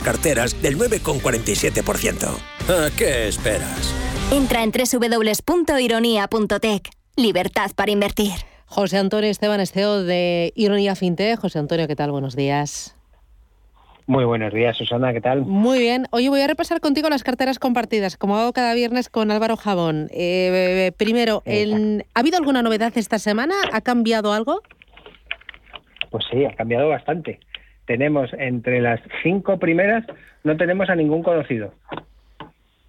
[SPEAKER 26] sus carteras del 9,47%. ¿A qué esperas?
[SPEAKER 19] Entra en www.ironía.tech. Libertad para invertir.
[SPEAKER 1] José Antonio Esteban Esteo de Ironía Fintech. José Antonio, ¿qué tal? Buenos días.
[SPEAKER 27] Muy buenos días, Susana, ¿qué tal?
[SPEAKER 1] Muy bien. Oye, voy a repasar contigo las carteras compartidas, como hago cada viernes con Álvaro Jabón. Eh, primero, el- ¿ha habido alguna novedad esta semana? ¿Ha cambiado algo?
[SPEAKER 27] Pues sí, ha cambiado bastante. Tenemos entre las cinco primeras, no tenemos a ningún conocido.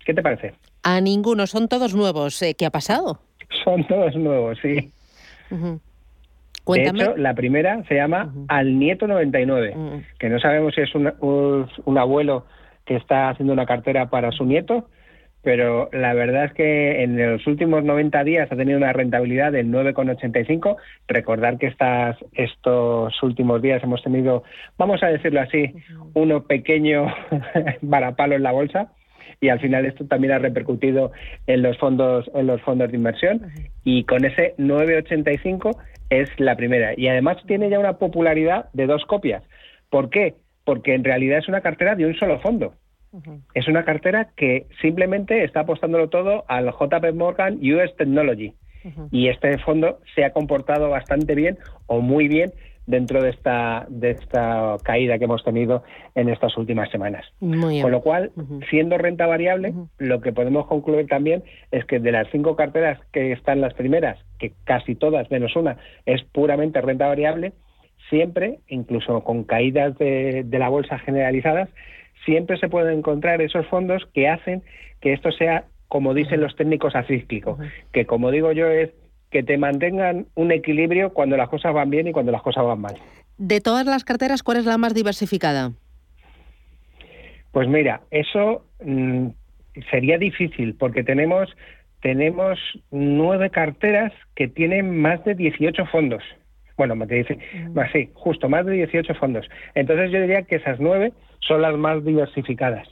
[SPEAKER 27] ¿Qué te parece?
[SPEAKER 1] A ninguno, son todos nuevos. Eh, ¿Qué ha pasado?
[SPEAKER 27] Son todos nuevos, sí.
[SPEAKER 1] Ujú.
[SPEAKER 27] De hecho, la primera se llama Al Nieto 99, que no sabemos si es un, un- un abuelo que está haciendo una cartera para su nieto, pero la verdad es que en los últimos 90 días ha tenido una rentabilidad del 9,85. Recordar que estas, estos últimos días hemos tenido, vamos a decirlo así, uno pequeño [LAUGHS] varapalo en la bolsa y al final esto también ha repercutido en los fondos en los fondos de inversión y con ese 985 es la primera y además tiene ya una popularidad de dos copias. ¿Por qué? Porque en realidad es una cartera de un solo fondo. Es una cartera que simplemente está apostándolo todo al JP Morgan US Technology. Y este fondo se ha comportado bastante bien o muy bien dentro de esta, de esta caída que hemos tenido en estas últimas semanas.
[SPEAKER 1] Muy.
[SPEAKER 27] Con lo cual, siendo renta variable, lo que podemos concluir también es que de las cinco carteras que están las primeras, que casi todas menos una es puramente renta variable, siempre, incluso con caídas de, de la bolsa generalizadas, siempre se pueden encontrar esos fondos que hacen que esto sea, como dicen los técnicos, acíclico, que como digo yo es que te mantengan un equilibrio cuando las cosas van bien y cuando las cosas van mal.
[SPEAKER 1] De todas las carteras, ¿cuál es la más diversificada?
[SPEAKER 27] Pues mira, eso mm, sería difícil porque tenemos tenemos nueve carteras que tienen más de 18 fondos. Bueno, me te dice, más sí, justo más de 18 fondos. Entonces yo diría que esas nueve son las más diversificadas.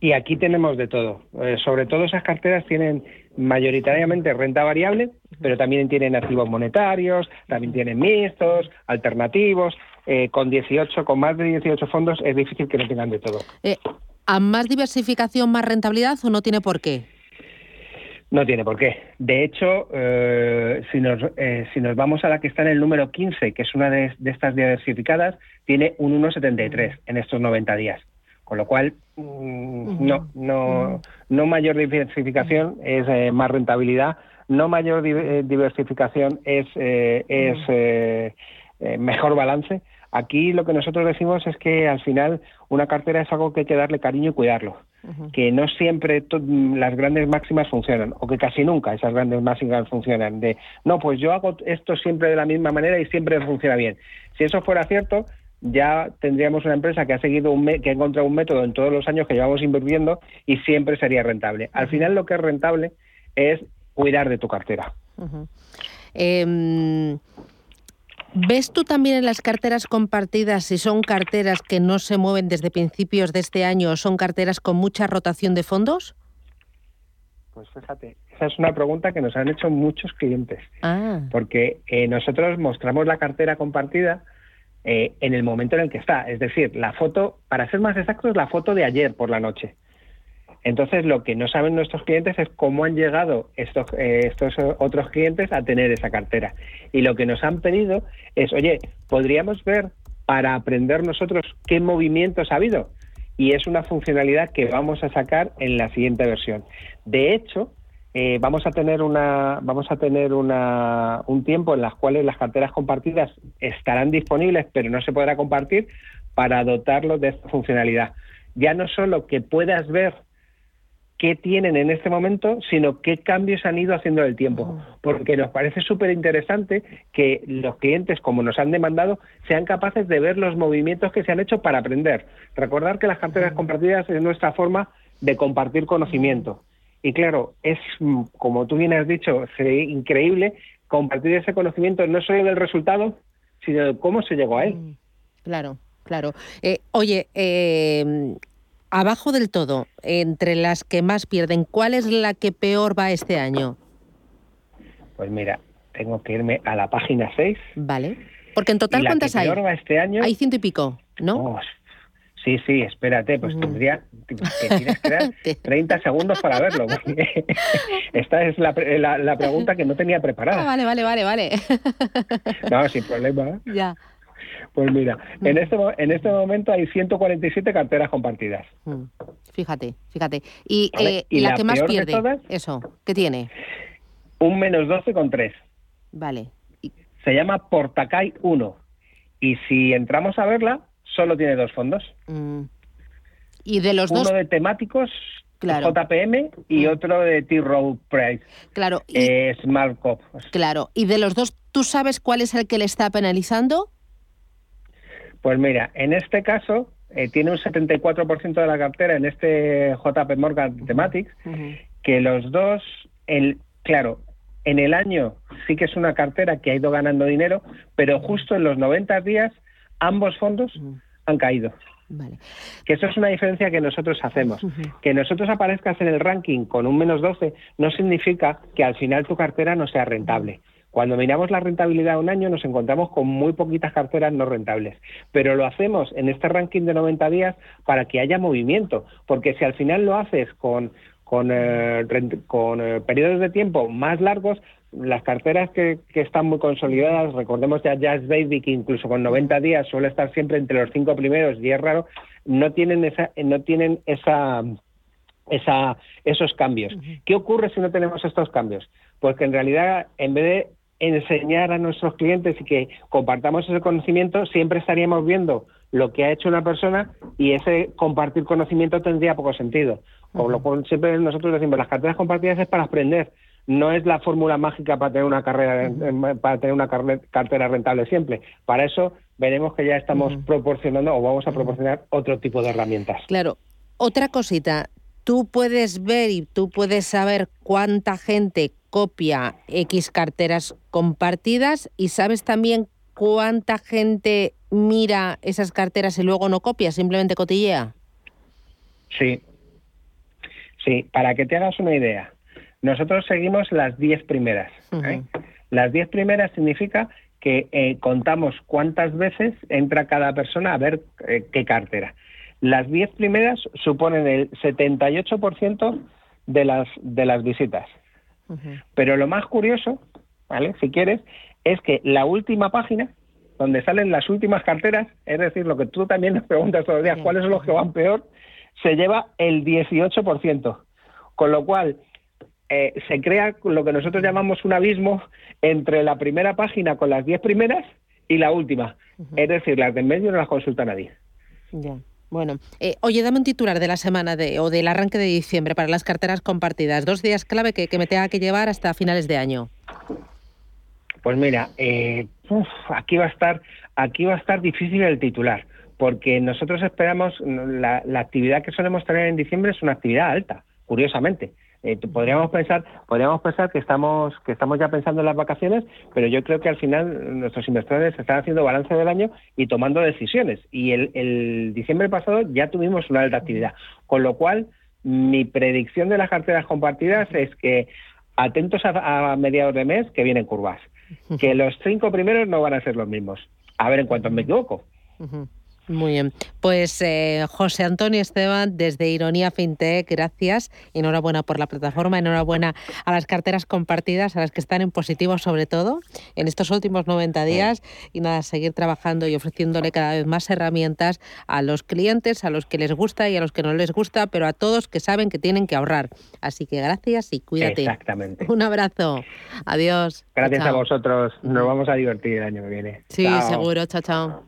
[SPEAKER 27] Y aquí tenemos de todo. Eh, sobre todo esas carteras tienen mayoritariamente renta variable, pero también tienen activos monetarios, también tienen mixtos, alternativos. Eh, con 18, con más de 18 fondos es difícil que no tengan de todo.
[SPEAKER 1] Eh, ¿A más diversificación, más rentabilidad o no tiene por qué?
[SPEAKER 27] No tiene por qué. De hecho, eh, si, nos, eh, si nos vamos a la que está en el número 15, que es una de, de estas diversificadas, tiene un 1,73 en estos 90 días. Con lo cual, mm, no, no, no mayor diversificación es eh, más rentabilidad, no mayor di- eh, diversificación es, es mejor balance. Aquí lo que nosotros decimos es que al final una cartera es algo que hay que darle cariño y cuidarlo que no siempre to- las grandes máximas funcionan, o que casi nunca esas grandes máximas funcionan. De, no, pues yo hago esto siempre de la misma manera y siempre funciona bien. Si eso fuera cierto, ya tendríamos una empresa que ha seguido un me- que ha encontrado un método en todos los años que llevamos invirtiendo y siempre sería rentable. Al final lo que es rentable es cuidar de tu cartera.
[SPEAKER 1] ¿Ves tú también en las carteras compartidas si son carteras que no se mueven desde principios de este año o son carteras con mucha rotación de fondos?
[SPEAKER 27] Pues fíjate, esa es una pregunta que nos han hecho muchos clientes.
[SPEAKER 1] Ah,
[SPEAKER 27] porque eh, nosotros mostramos la cartera compartida eh, en el momento en el que está. Es decir, la foto, para ser más exactos, la foto de ayer por la noche. Entonces, lo que no saben nuestros clientes es cómo han llegado estos, eh, estos otros clientes a tener esa cartera. Y lo que nos han pedido es, oye, ¿podríamos ver para aprender nosotros qué movimientos ha habido? Y es una funcionalidad que vamos a sacar en la siguiente versión. De hecho, eh, vamos a tener una vamos a tener una, un tiempo en las cuales las carteras compartidas estarán disponibles pero no se podrá compartir para dotarlos de esta funcionalidad ya no solo que puedas ver qué tienen en este momento, sino qué cambios han ido haciendo en el tiempo. Porque nos parece súper interesante que los clientes, como nos han demandado, sean capaces de ver los movimientos que se han hecho para aprender. Recordar que las carteras compartidas es nuestra forma de compartir conocimiento. Y claro, es, como tú bien has dicho, increíble compartir ese conocimiento no solo del resultado, sino de cómo se llegó a él.
[SPEAKER 1] Claro, claro. Eh, oye, eh, abajo del todo, entre las que más pierden, ¿cuál es la que peor va este año?
[SPEAKER 27] Pues mira, tengo que irme a la página 6.
[SPEAKER 1] Vale. Porque en total, ¿cuántas hay?
[SPEAKER 27] Peor va este año.
[SPEAKER 1] Hay ciento y pico, ¿no?
[SPEAKER 27] Oh, sí, sí, espérate, pues tendría que tienes que dar [LAUGHS] 30 segundos para verlo. [LAUGHS] Esta es la, la, pregunta que no tenía preparada.
[SPEAKER 1] Ah, vale, vale, vale, vale.
[SPEAKER 27] No, sin problema. [LAUGHS]
[SPEAKER 1] Ya.
[SPEAKER 27] Pues mira, en mm. este, en este momento hay 147 carteras compartidas.
[SPEAKER 1] Mm. Fíjate, fíjate. ¿Y, eh, la, que más pierde? eso, ¿qué tiene?
[SPEAKER 27] Un menos 12,3.
[SPEAKER 1] Vale.
[SPEAKER 27] Se llama Portacay 1. Y si entramos a verla, solo tiene dos fondos.
[SPEAKER 1] Mm. Y de los
[SPEAKER 27] Uno
[SPEAKER 1] dos...
[SPEAKER 27] de temáticos, JPM, y otro de T-Row Price.
[SPEAKER 1] Claro.
[SPEAKER 27] Y... Eh, Smart Cop.
[SPEAKER 1] Claro. ¿Y de los dos, tú sabes cuál es el que le está penalizando?
[SPEAKER 27] Pues mira, en este caso eh, tiene un 74% de la cartera en este JP Morgan Thematics, que los dos, el, claro, en el año sí que es una cartera que ha ido ganando dinero, pero justo en los 90 días ambos fondos han caído. Que eso es una diferencia que nosotros hacemos. Que nosotros aparezcas en el ranking con un menos 12 no significa que al final tu cartera no sea rentable. Cuando miramos la rentabilidad de un año nos encontramos con muy poquitas carteras no rentables, pero lo hacemos en este ranking de 90 días para que haya movimiento, porque si al final lo haces con, con, eh, con eh, periodos de tiempo más largos, las carteras que, que, están muy consolidadas, recordemos ya Jazz Baby, que incluso con 90 días suele estar siempre entre los cinco primeros y es raro, no tienen esa, no tienen esa, esa, esos cambios. ¿Qué ocurre si no tenemos estos cambios? Pues que en realidad, en vez de enseñar a nuestros clientes y que compartamos ese conocimiento, siempre estaríamos viendo lo que ha hecho una persona y ese compartir conocimiento tendría poco sentido. Con lo cual siempre nosotros decimos, las carteras compartidas es para aprender, no es la fórmula mágica para tener una carrera para tener una cartera rentable siempre. Para eso veremos que ya estamos proporcionando o vamos a proporcionar otro tipo de herramientas.
[SPEAKER 1] Claro. Otra cosita, tú puedes ver y tú puedes saber cuánta gente copia X carteras compartidas y sabes también cuánta gente mira esas carteras y luego no copia, simplemente cotillea.
[SPEAKER 27] Sí, sí, para que te hagas una idea, nosotros seguimos las 10 primeras. ¿eh? Las 10 primeras significa que eh, contamos cuántas veces entra cada persona a ver eh, qué cartera. Las 10 primeras suponen el 78% de las, de las visitas. Pero lo más curioso, ¿vale? Si quieres, es que la última página, donde salen las últimas carteras, es decir, lo que tú también nos preguntas todos los días, cuáles son los que van peor, se lleva el 18%. Con lo cual, eh, se crea lo que nosotros llamamos un abismo entre la primera página con las 10 primeras y la última. Es decir, las de en medio no las consulta nadie.
[SPEAKER 1] Ya. Bueno, eh, oye, dame un titular de la semana de, o del arranque de diciembre para las carteras compartidas. Dos días clave que, me tenga que llevar hasta finales de año.
[SPEAKER 27] Pues mira, eh, aquí va a estar, aquí va a estar difícil el titular, porque nosotros esperamos la, la actividad que solemos tener en diciembre es una actividad alta, curiosamente. Eh, podríamos pensar podríamos pensar que estamos que estamos ya pensando en las vacaciones pero yo creo que al final nuestros inversores están haciendo balance del año y tomando decisiones. Y el, diciembre pasado ya tuvimos una alta actividad. Con lo cual mi predicción de las carteras compartidas es que atentos a, mediados de mes que vienen curvas. Que los cinco primeros no van a ser los mismos. A ver en cuánto me equivoco
[SPEAKER 1] muy bien. Pues eh, José Antonio Esteban, desde Ironía FinTech, gracias. Enhorabuena por la plataforma, enhorabuena a las carteras compartidas, a las que están en positivo sobre todo en estos últimos 90 días. Y nada, seguir trabajando y ofreciéndole cada vez más herramientas a los clientes, a los que les gusta y a los que no les gusta, pero a todos que saben que tienen que ahorrar. Así que gracias y cuídate.
[SPEAKER 27] Exactamente.
[SPEAKER 1] Un abrazo. Adiós.
[SPEAKER 27] Gracias a vosotros. Nos vamos a divertir el año que viene.
[SPEAKER 1] Sí, seguro. Chao, chao.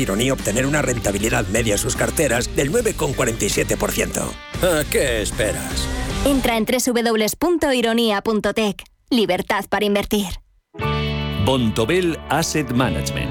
[SPEAKER 26] Ironía obtener una rentabilidad media en sus carteras del 9,47%. ¿A qué esperas?
[SPEAKER 19] Entra en www.ironia.tech. Libertad para invertir.
[SPEAKER 16] Bontobel Asset Management.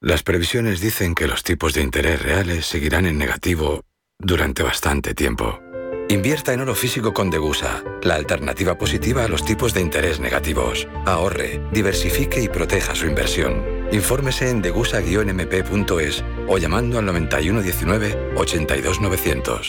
[SPEAKER 28] Las previsiones dicen que los tipos de interés reales seguirán en negativo durante bastante tiempo. Invierta en oro físico con Degusa, la alternativa positiva a los tipos de interés negativos. Ahorre, diversifique y proteja su inversión. Infórmese en degusa-mp.es o llamando al 9119 82900.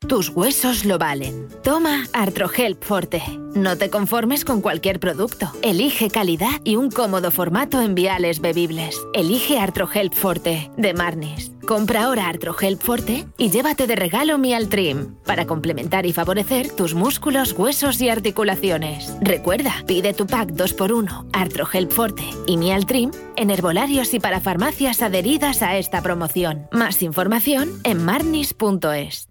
[SPEAKER 29] Tus huesos lo valen. Toma Artrohelp Forte. No te conformes con cualquier producto. Elige calidad y un cómodo formato en viales bebibles. Elige Artrohelp Forte de Marnis. Compra ahora Artrohelp Forte y llévate de regalo Mialtrim para complementar y favorecer tus músculos, huesos y articulaciones. Recuerda, pide tu pack 2x1 Artrohelp Forte y Mialtrim en herbolarios y para farmacias adheridas a esta promoción. Más información en marnis.es.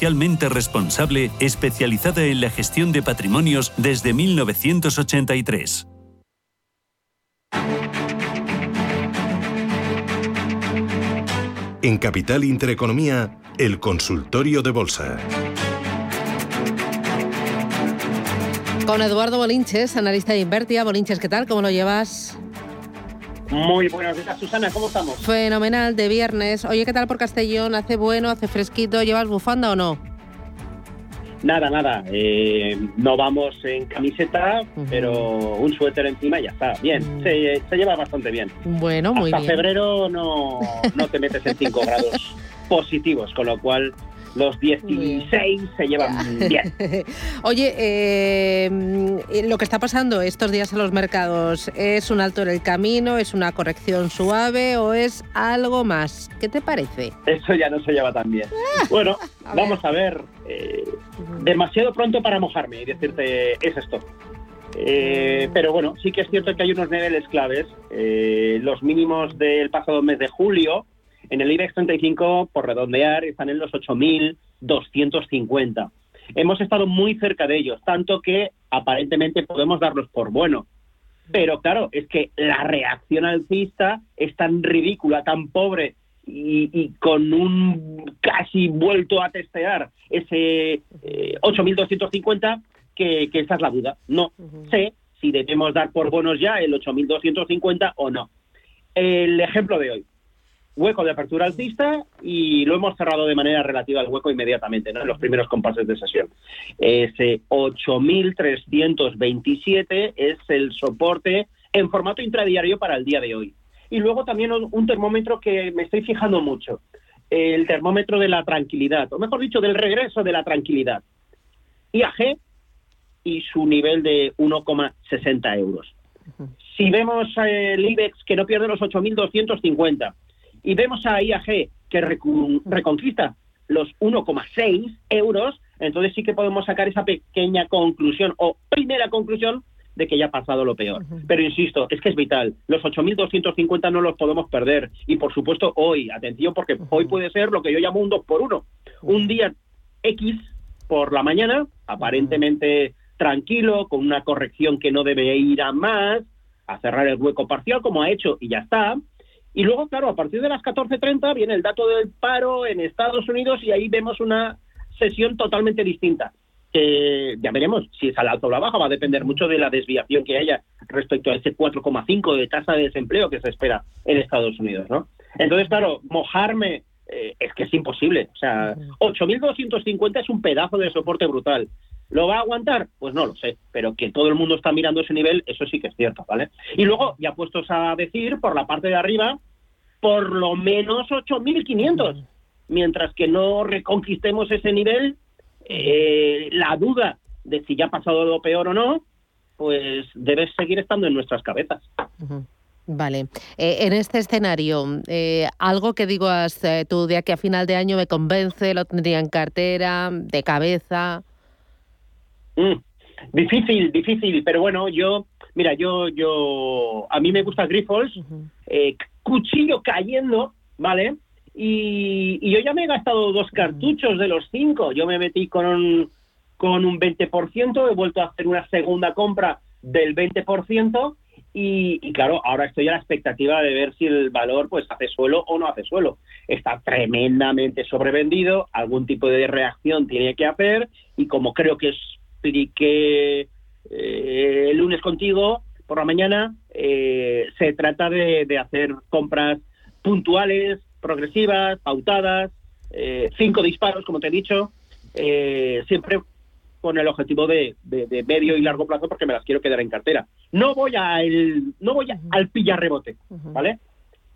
[SPEAKER 16] socialmente responsable especializada en la gestión de patrimonios desde 1983.
[SPEAKER 30] En Capital Intereconomía, el consultorio de bolsa.
[SPEAKER 1] Con Eduardo Bolinches, analista de Invertia. Bolinches, ¿qué tal? ¿Cómo lo llevas?
[SPEAKER 31] Muy buenos días, Susana, ¿cómo estamos?
[SPEAKER 1] Fenomenal, de viernes. Oye, ¿qué tal por Castellón? ¿Hace bueno, hace fresquito? ¿Llevas bufanda o no?
[SPEAKER 31] Nada, nada. Eh, no vamos en camiseta, pero un suéter encima y ya está. Bien, mm. se, lleva bastante bien.
[SPEAKER 1] Bueno, muy
[SPEAKER 31] Hasta febrero no, no te metes en 5 [LAUGHS] grados positivos, con lo cual los 16 se llevan bien. [LAUGHS]
[SPEAKER 1] Oye, eh, lo que está pasando estos días en los mercados, ¿es un alto en el camino? ¿Es una corrección suave o es algo más? ¿Qué te parece?
[SPEAKER 31] Eso ya no se lleva tan bien. Ah, bueno, [LAUGHS] vamos a ver. Eh, demasiado pronto para mojarme y decirte, es esto. Eh, pero bueno, sí que es cierto que hay unos niveles claves. los mínimos del pasado mes de julio en el IBEX 35, por redondear, están en los 8.250. hemos estado muy cerca de ellos, tanto que aparentemente podemos darlos por buenos. Pero claro, es que la reacción alcista es tan ridícula, tan pobre y, con un casi vuelto a testear ese 8.250 eh, que, que esa es la duda. No sé si debemos dar por buenos ya el 8.250 o no. El ejemplo de hoy hueco de apertura alcista y lo hemos cerrado de manera relativa al hueco inmediatamente, ¿no? en los primeros compases de sesión. Ese 8.327 es el soporte en formato intradiario para el día de hoy. Y luego también un termómetro que me estoy fijando mucho, el termómetro de la tranquilidad, o mejor dicho, del regreso de la tranquilidad. IAG y su nivel de 1,60 euros. Si vemos el IBEX que no pierde los 8.250, y vemos a IAG que reconquista los 1,6 euros, entonces sí que podemos sacar esa pequeña conclusión o primera conclusión de que ya ha pasado lo peor. Pero insisto, es que es vital. Los 8.250 no los podemos perder. Y por supuesto hoy, atención, porque hoy puede ser lo que yo llamo un 2 por 1 Un día X por la mañana, aparentemente tranquilo, con una corrección que no debe ir a más, a cerrar el hueco parcial como ha hecho y ya está. Y luego, claro, a partir de las 14.30 viene el dato del paro en Estados Unidos y ahí vemos una sesión totalmente distinta. Que ya veremos si es al alto o a la baja, va a depender mucho de la desviación que haya respecto a ese 4,5 de tasa de desempleo que se espera en Estados Unidos, ¿no? Entonces, claro, mojarme eh, es que es imposible. O sea, 8.250 es un pedazo de soporte brutal. ¿Lo va a aguantar? Pues no lo sé, pero que todo el mundo está mirando ese nivel, eso sí que es cierto, ¿vale? Y luego, ya puestos a decir, por la parte de arriba, por lo menos 8.500. Mientras que no reconquistemos ese nivel, eh, la duda de si ya ha pasado lo peor o no, pues debe seguir estando en nuestras cabezas.
[SPEAKER 1] Vale. Eh, en este escenario, eh, algo que digas tú de aquí a final de año me convence, lo tendría en cartera, de cabeza.
[SPEAKER 31] Mm, difícil, difícil, pero bueno, yo, mira, yo, yo, a mí me gusta Grifols, eh, cuchillo cayendo, ¿vale? Y, yo ya me he gastado dos cartuchos de los cinco, yo me metí con un, con un 20%, he vuelto a hacer una segunda compra del 20%, y, y, claro, ahora estoy a la expectativa de ver si el valor pues hace suelo o no hace suelo. Está tremendamente sobrevendido, algún tipo de reacción tiene que hacer y como creo que es expliqué eh, el lunes contigo por la mañana, eh, se trata de, hacer compras puntuales, progresivas, pautadas, eh, cinco disparos, como te he dicho, siempre con el objetivo de, medio y largo plazo porque me las quiero quedar en cartera. No voy a el, no voy al pillar rebote, ¿vale?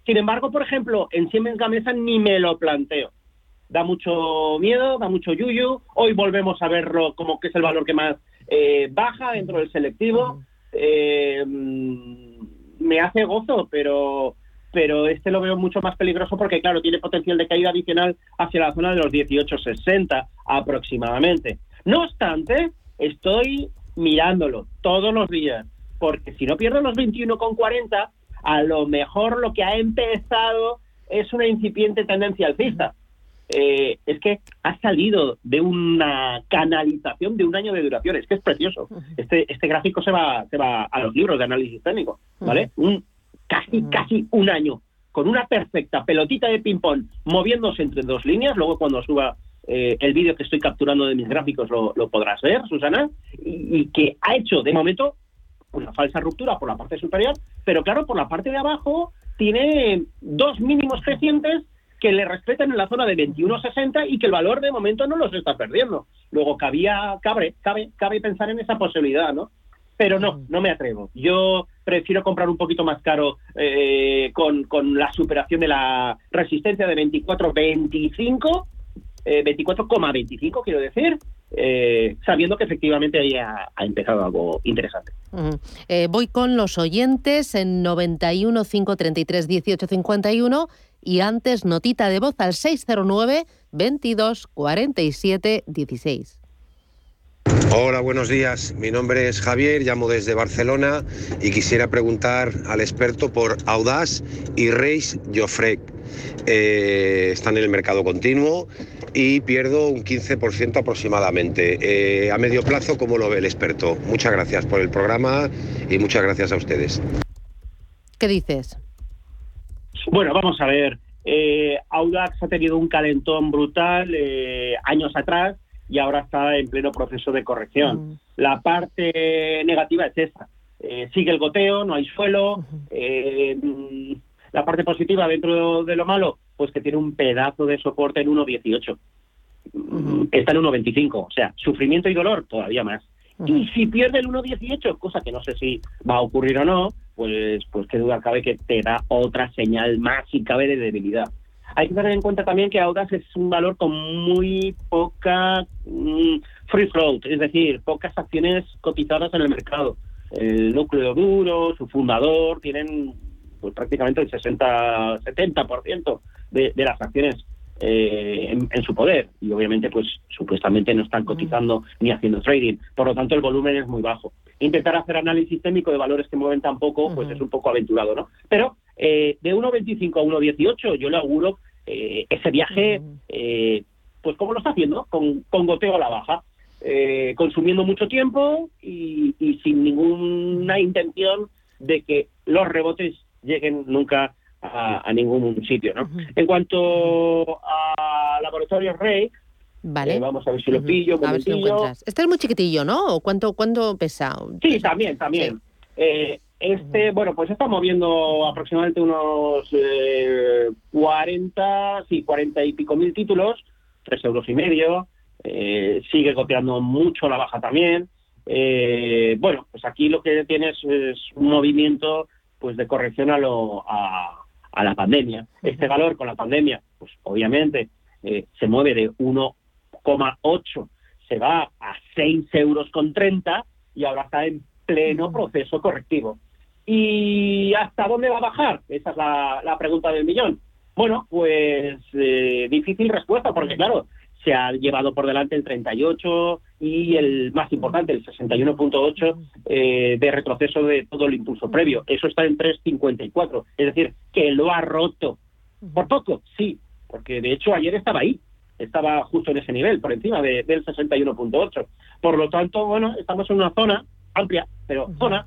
[SPEAKER 31] Sin embargo, por ejemplo, en Siemens Gamesa ni me lo planteo da mucho miedo, da mucho yuyu. Hoy volvemos a verlo como que es el valor que más eh, baja dentro del selectivo. Eh, me hace gozo, pero pero este lo veo mucho más peligroso porque, claro, tiene potencial de caída adicional hacia la zona de los 18,60 aproximadamente. No obstante, estoy mirándolo todos los días, porque si no pierdo los 21,40, a lo mejor lo que ha empezado es una incipiente tendencia alcista. Eh, es que ha salido de una canalización de un año de duración. Es que es precioso. Este, este gráfico se va, se va a los libros de análisis técnico, ¿vale? Un, casi, casi un año, con una perfecta pelotita de ping-pong moviéndose entre dos líneas. Luego, cuando suba eh, el vídeo que estoy capturando de mis gráficos, lo, podrás ver, Susana, y, y que ha hecho de momento una falsa ruptura por la parte superior, pero claro, por la parte de abajo tiene dos mínimos crecientes que le respetan en la zona de 21.60 y que el valor de momento no los está perdiendo. Luego cabía, cabe, cabe, cabe pensar en esa posibilidad, ¿no? Pero no, no me atrevo. Yo prefiero comprar un poquito más caro eh, con, con, la superación de la resistencia de 24.25, eh, 24,25 quiero decir, eh, sabiendo que efectivamente ahí ha, empezado algo interesante.
[SPEAKER 1] Eh, voy con los oyentes en 91 533 1851 y antes notita de voz al 609 22 47 16.
[SPEAKER 32] Hola, buenos días. Mi nombre es Javier, llamo desde Barcelona y quisiera preguntar al experto por Audaz y Reis Joffrey. eh, están en el mercado continuo y pierdo un 15% aproximadamente. Eh, a medio plazo, ¿cómo lo ve el experto? Muchas gracias por el programa y muchas gracias a ustedes.
[SPEAKER 1] ¿Qué dices?
[SPEAKER 31] Bueno, vamos a ver. Eh, Audax ha tenido un calentón brutal eh, años atrás y ahora está en pleno proceso de corrección.
[SPEAKER 1] Mm.
[SPEAKER 31] La parte negativa es esa. Eh, sigue el goteo, no hay suelo. Eh, la parte positiva dentro de lo malo, pues que tiene un pedazo de soporte en 1.18. Mm, Está en 1.25. O sea, sufrimiento y dolor todavía más. Y si pierde el 1.18, cosa que no sé si va a ocurrir o no, pues, pues qué duda cabe que te da otra señal más y cabe de debilidad. Hay que tener en cuenta también que Audax es un valor con muy poca mm, free float, es decir, pocas acciones cotizadas en el mercado. El núcleo duro, su fundador, tienen pues prácticamente el 60-70% de, de las acciones eh, en, en su poder. Y obviamente pues supuestamente no están cotizando ni haciendo trading, por lo tanto el volumen es muy bajo. Intentar hacer análisis sistémico de valores que mueven tan poco pues es un poco aventurado, ¿no? Pero eh, de 1.25 a 1.18 yo le auguro eh, ese viaje eh, pues como lo está haciendo, con, con goteo a la baja, consumiendo mucho tiempo y, y sin ninguna intención de que los rebotes lleguen nunca a, a ningún sitio, ¿no? En cuanto a Laboratorios Rey,
[SPEAKER 1] Vale.
[SPEAKER 31] eh, vamos a ver si lo pillo, un
[SPEAKER 1] A ver si lo encuentras. Este es muy chiquitillo, ¿no? ¿O ¿Cuánto, cuánto pesa?
[SPEAKER 31] Sí, también, también. Eh, este, bueno, pues está moviendo aproximadamente unos eh, 40, sí, 40 y pico mil títulos, 3 euros y medio. eh, sigue copiando mucho la baja también. Eh, bueno, pues aquí lo que tienes es un movimiento pues de corrección a, lo, a, a la pandemia. Este valor con la pandemia, pues obviamente eh, se mueve de 1,8, se va a 6 euros con 30 y ahora está en pleno proceso correctivo. ¿Y hasta dónde va a bajar? Esa es la, pregunta del millón. Bueno, pues eh, difícil respuesta, porque claro, se ha llevado por delante el 38 y el más importante, el 61.8 eh, de retroceso de todo el impulso previo. Eso está en 3.54, es decir, que lo ha roto. Por poco, sí, porque de hecho ayer estaba ahí, estaba justo en ese nivel, por encima de- del 61.8. Por lo tanto, bueno, estamos en una zona amplia, pero zona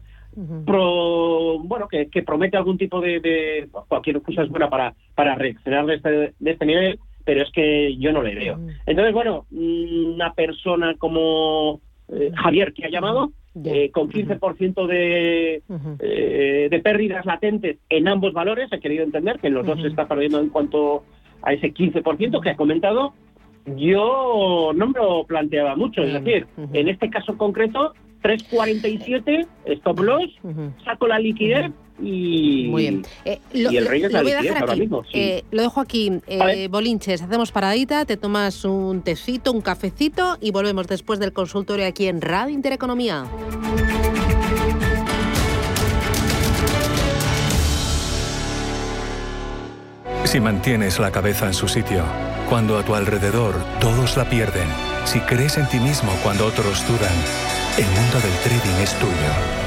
[SPEAKER 31] pro- bueno, que, que promete algún tipo de, de- cualquier cosa es buena para, para reaccionar de este, de este nivel, pero es que yo no le veo. Entonces, bueno, mm, una persona como eh, Javier, que ha llamado, eh, con 15% de, eh, de pérdidas latentes en ambos valores, he querido entender que en los dos se está perdiendo en cuanto a ese 15% que ha comentado, yo no me lo planteaba mucho. Es decir, en este caso concreto, 3.47, stop loss, saco la liquidez y,
[SPEAKER 1] Muy bien. Eh, lo,
[SPEAKER 31] y el rey
[SPEAKER 1] lo-
[SPEAKER 31] es la
[SPEAKER 1] lo voy a
[SPEAKER 31] liquidez
[SPEAKER 1] dejar
[SPEAKER 31] ahora
[SPEAKER 1] aquí.
[SPEAKER 31] mismo. sí.
[SPEAKER 1] Eh, lo dejo aquí. Eh, Bolinches, hacemos paradita, te tomas un tecito, un cafecito y volvemos después del consultorio aquí en Radio Intereconomía.
[SPEAKER 33] Si mantienes la cabeza en su sitio, cuando a tu alrededor todos la pierden, si crees en ti mismo cuando otros dudan, el mundo del trading es tuyo.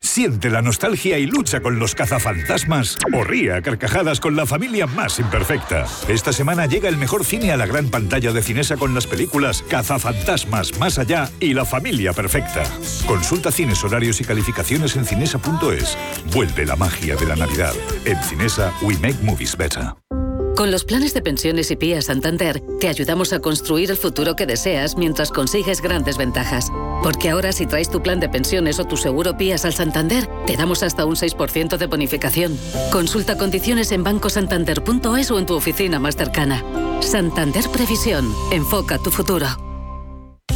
[SPEAKER 34] Siente la nostalgia y lucha con los cazafantasmas o ría a carcajadas con la familia más imperfecta. Esta semana llega el mejor cine a la gran pantalla de Cinesa con las películas Cazafantasmas, Más Allá y La Familia Perfecta. Consulta cines, horarios y calificaciones en cinesa.es. Vuelve la magia de la Navidad. En Cinesa, we make movies better.
[SPEAKER 35] Con los planes de pensiones y PIA Santander, te ayudamos a construir el futuro que deseas mientras consigues grandes ventajas. Porque ahora si traes tu plan de pensiones o tu seguro PIAS al Santander, te damos hasta un 6% de bonificación. Consulta condiciones en bancosantander.es o en tu oficina más cercana. Santander Previsión. Enfoca tu futuro.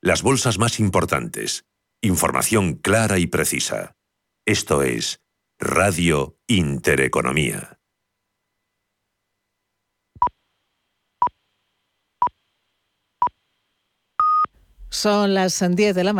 [SPEAKER 36] las bolsas más importantes. Información clara y precisa. Esto es Radio Intereconomía.
[SPEAKER 2] Son las 10 de la mañana.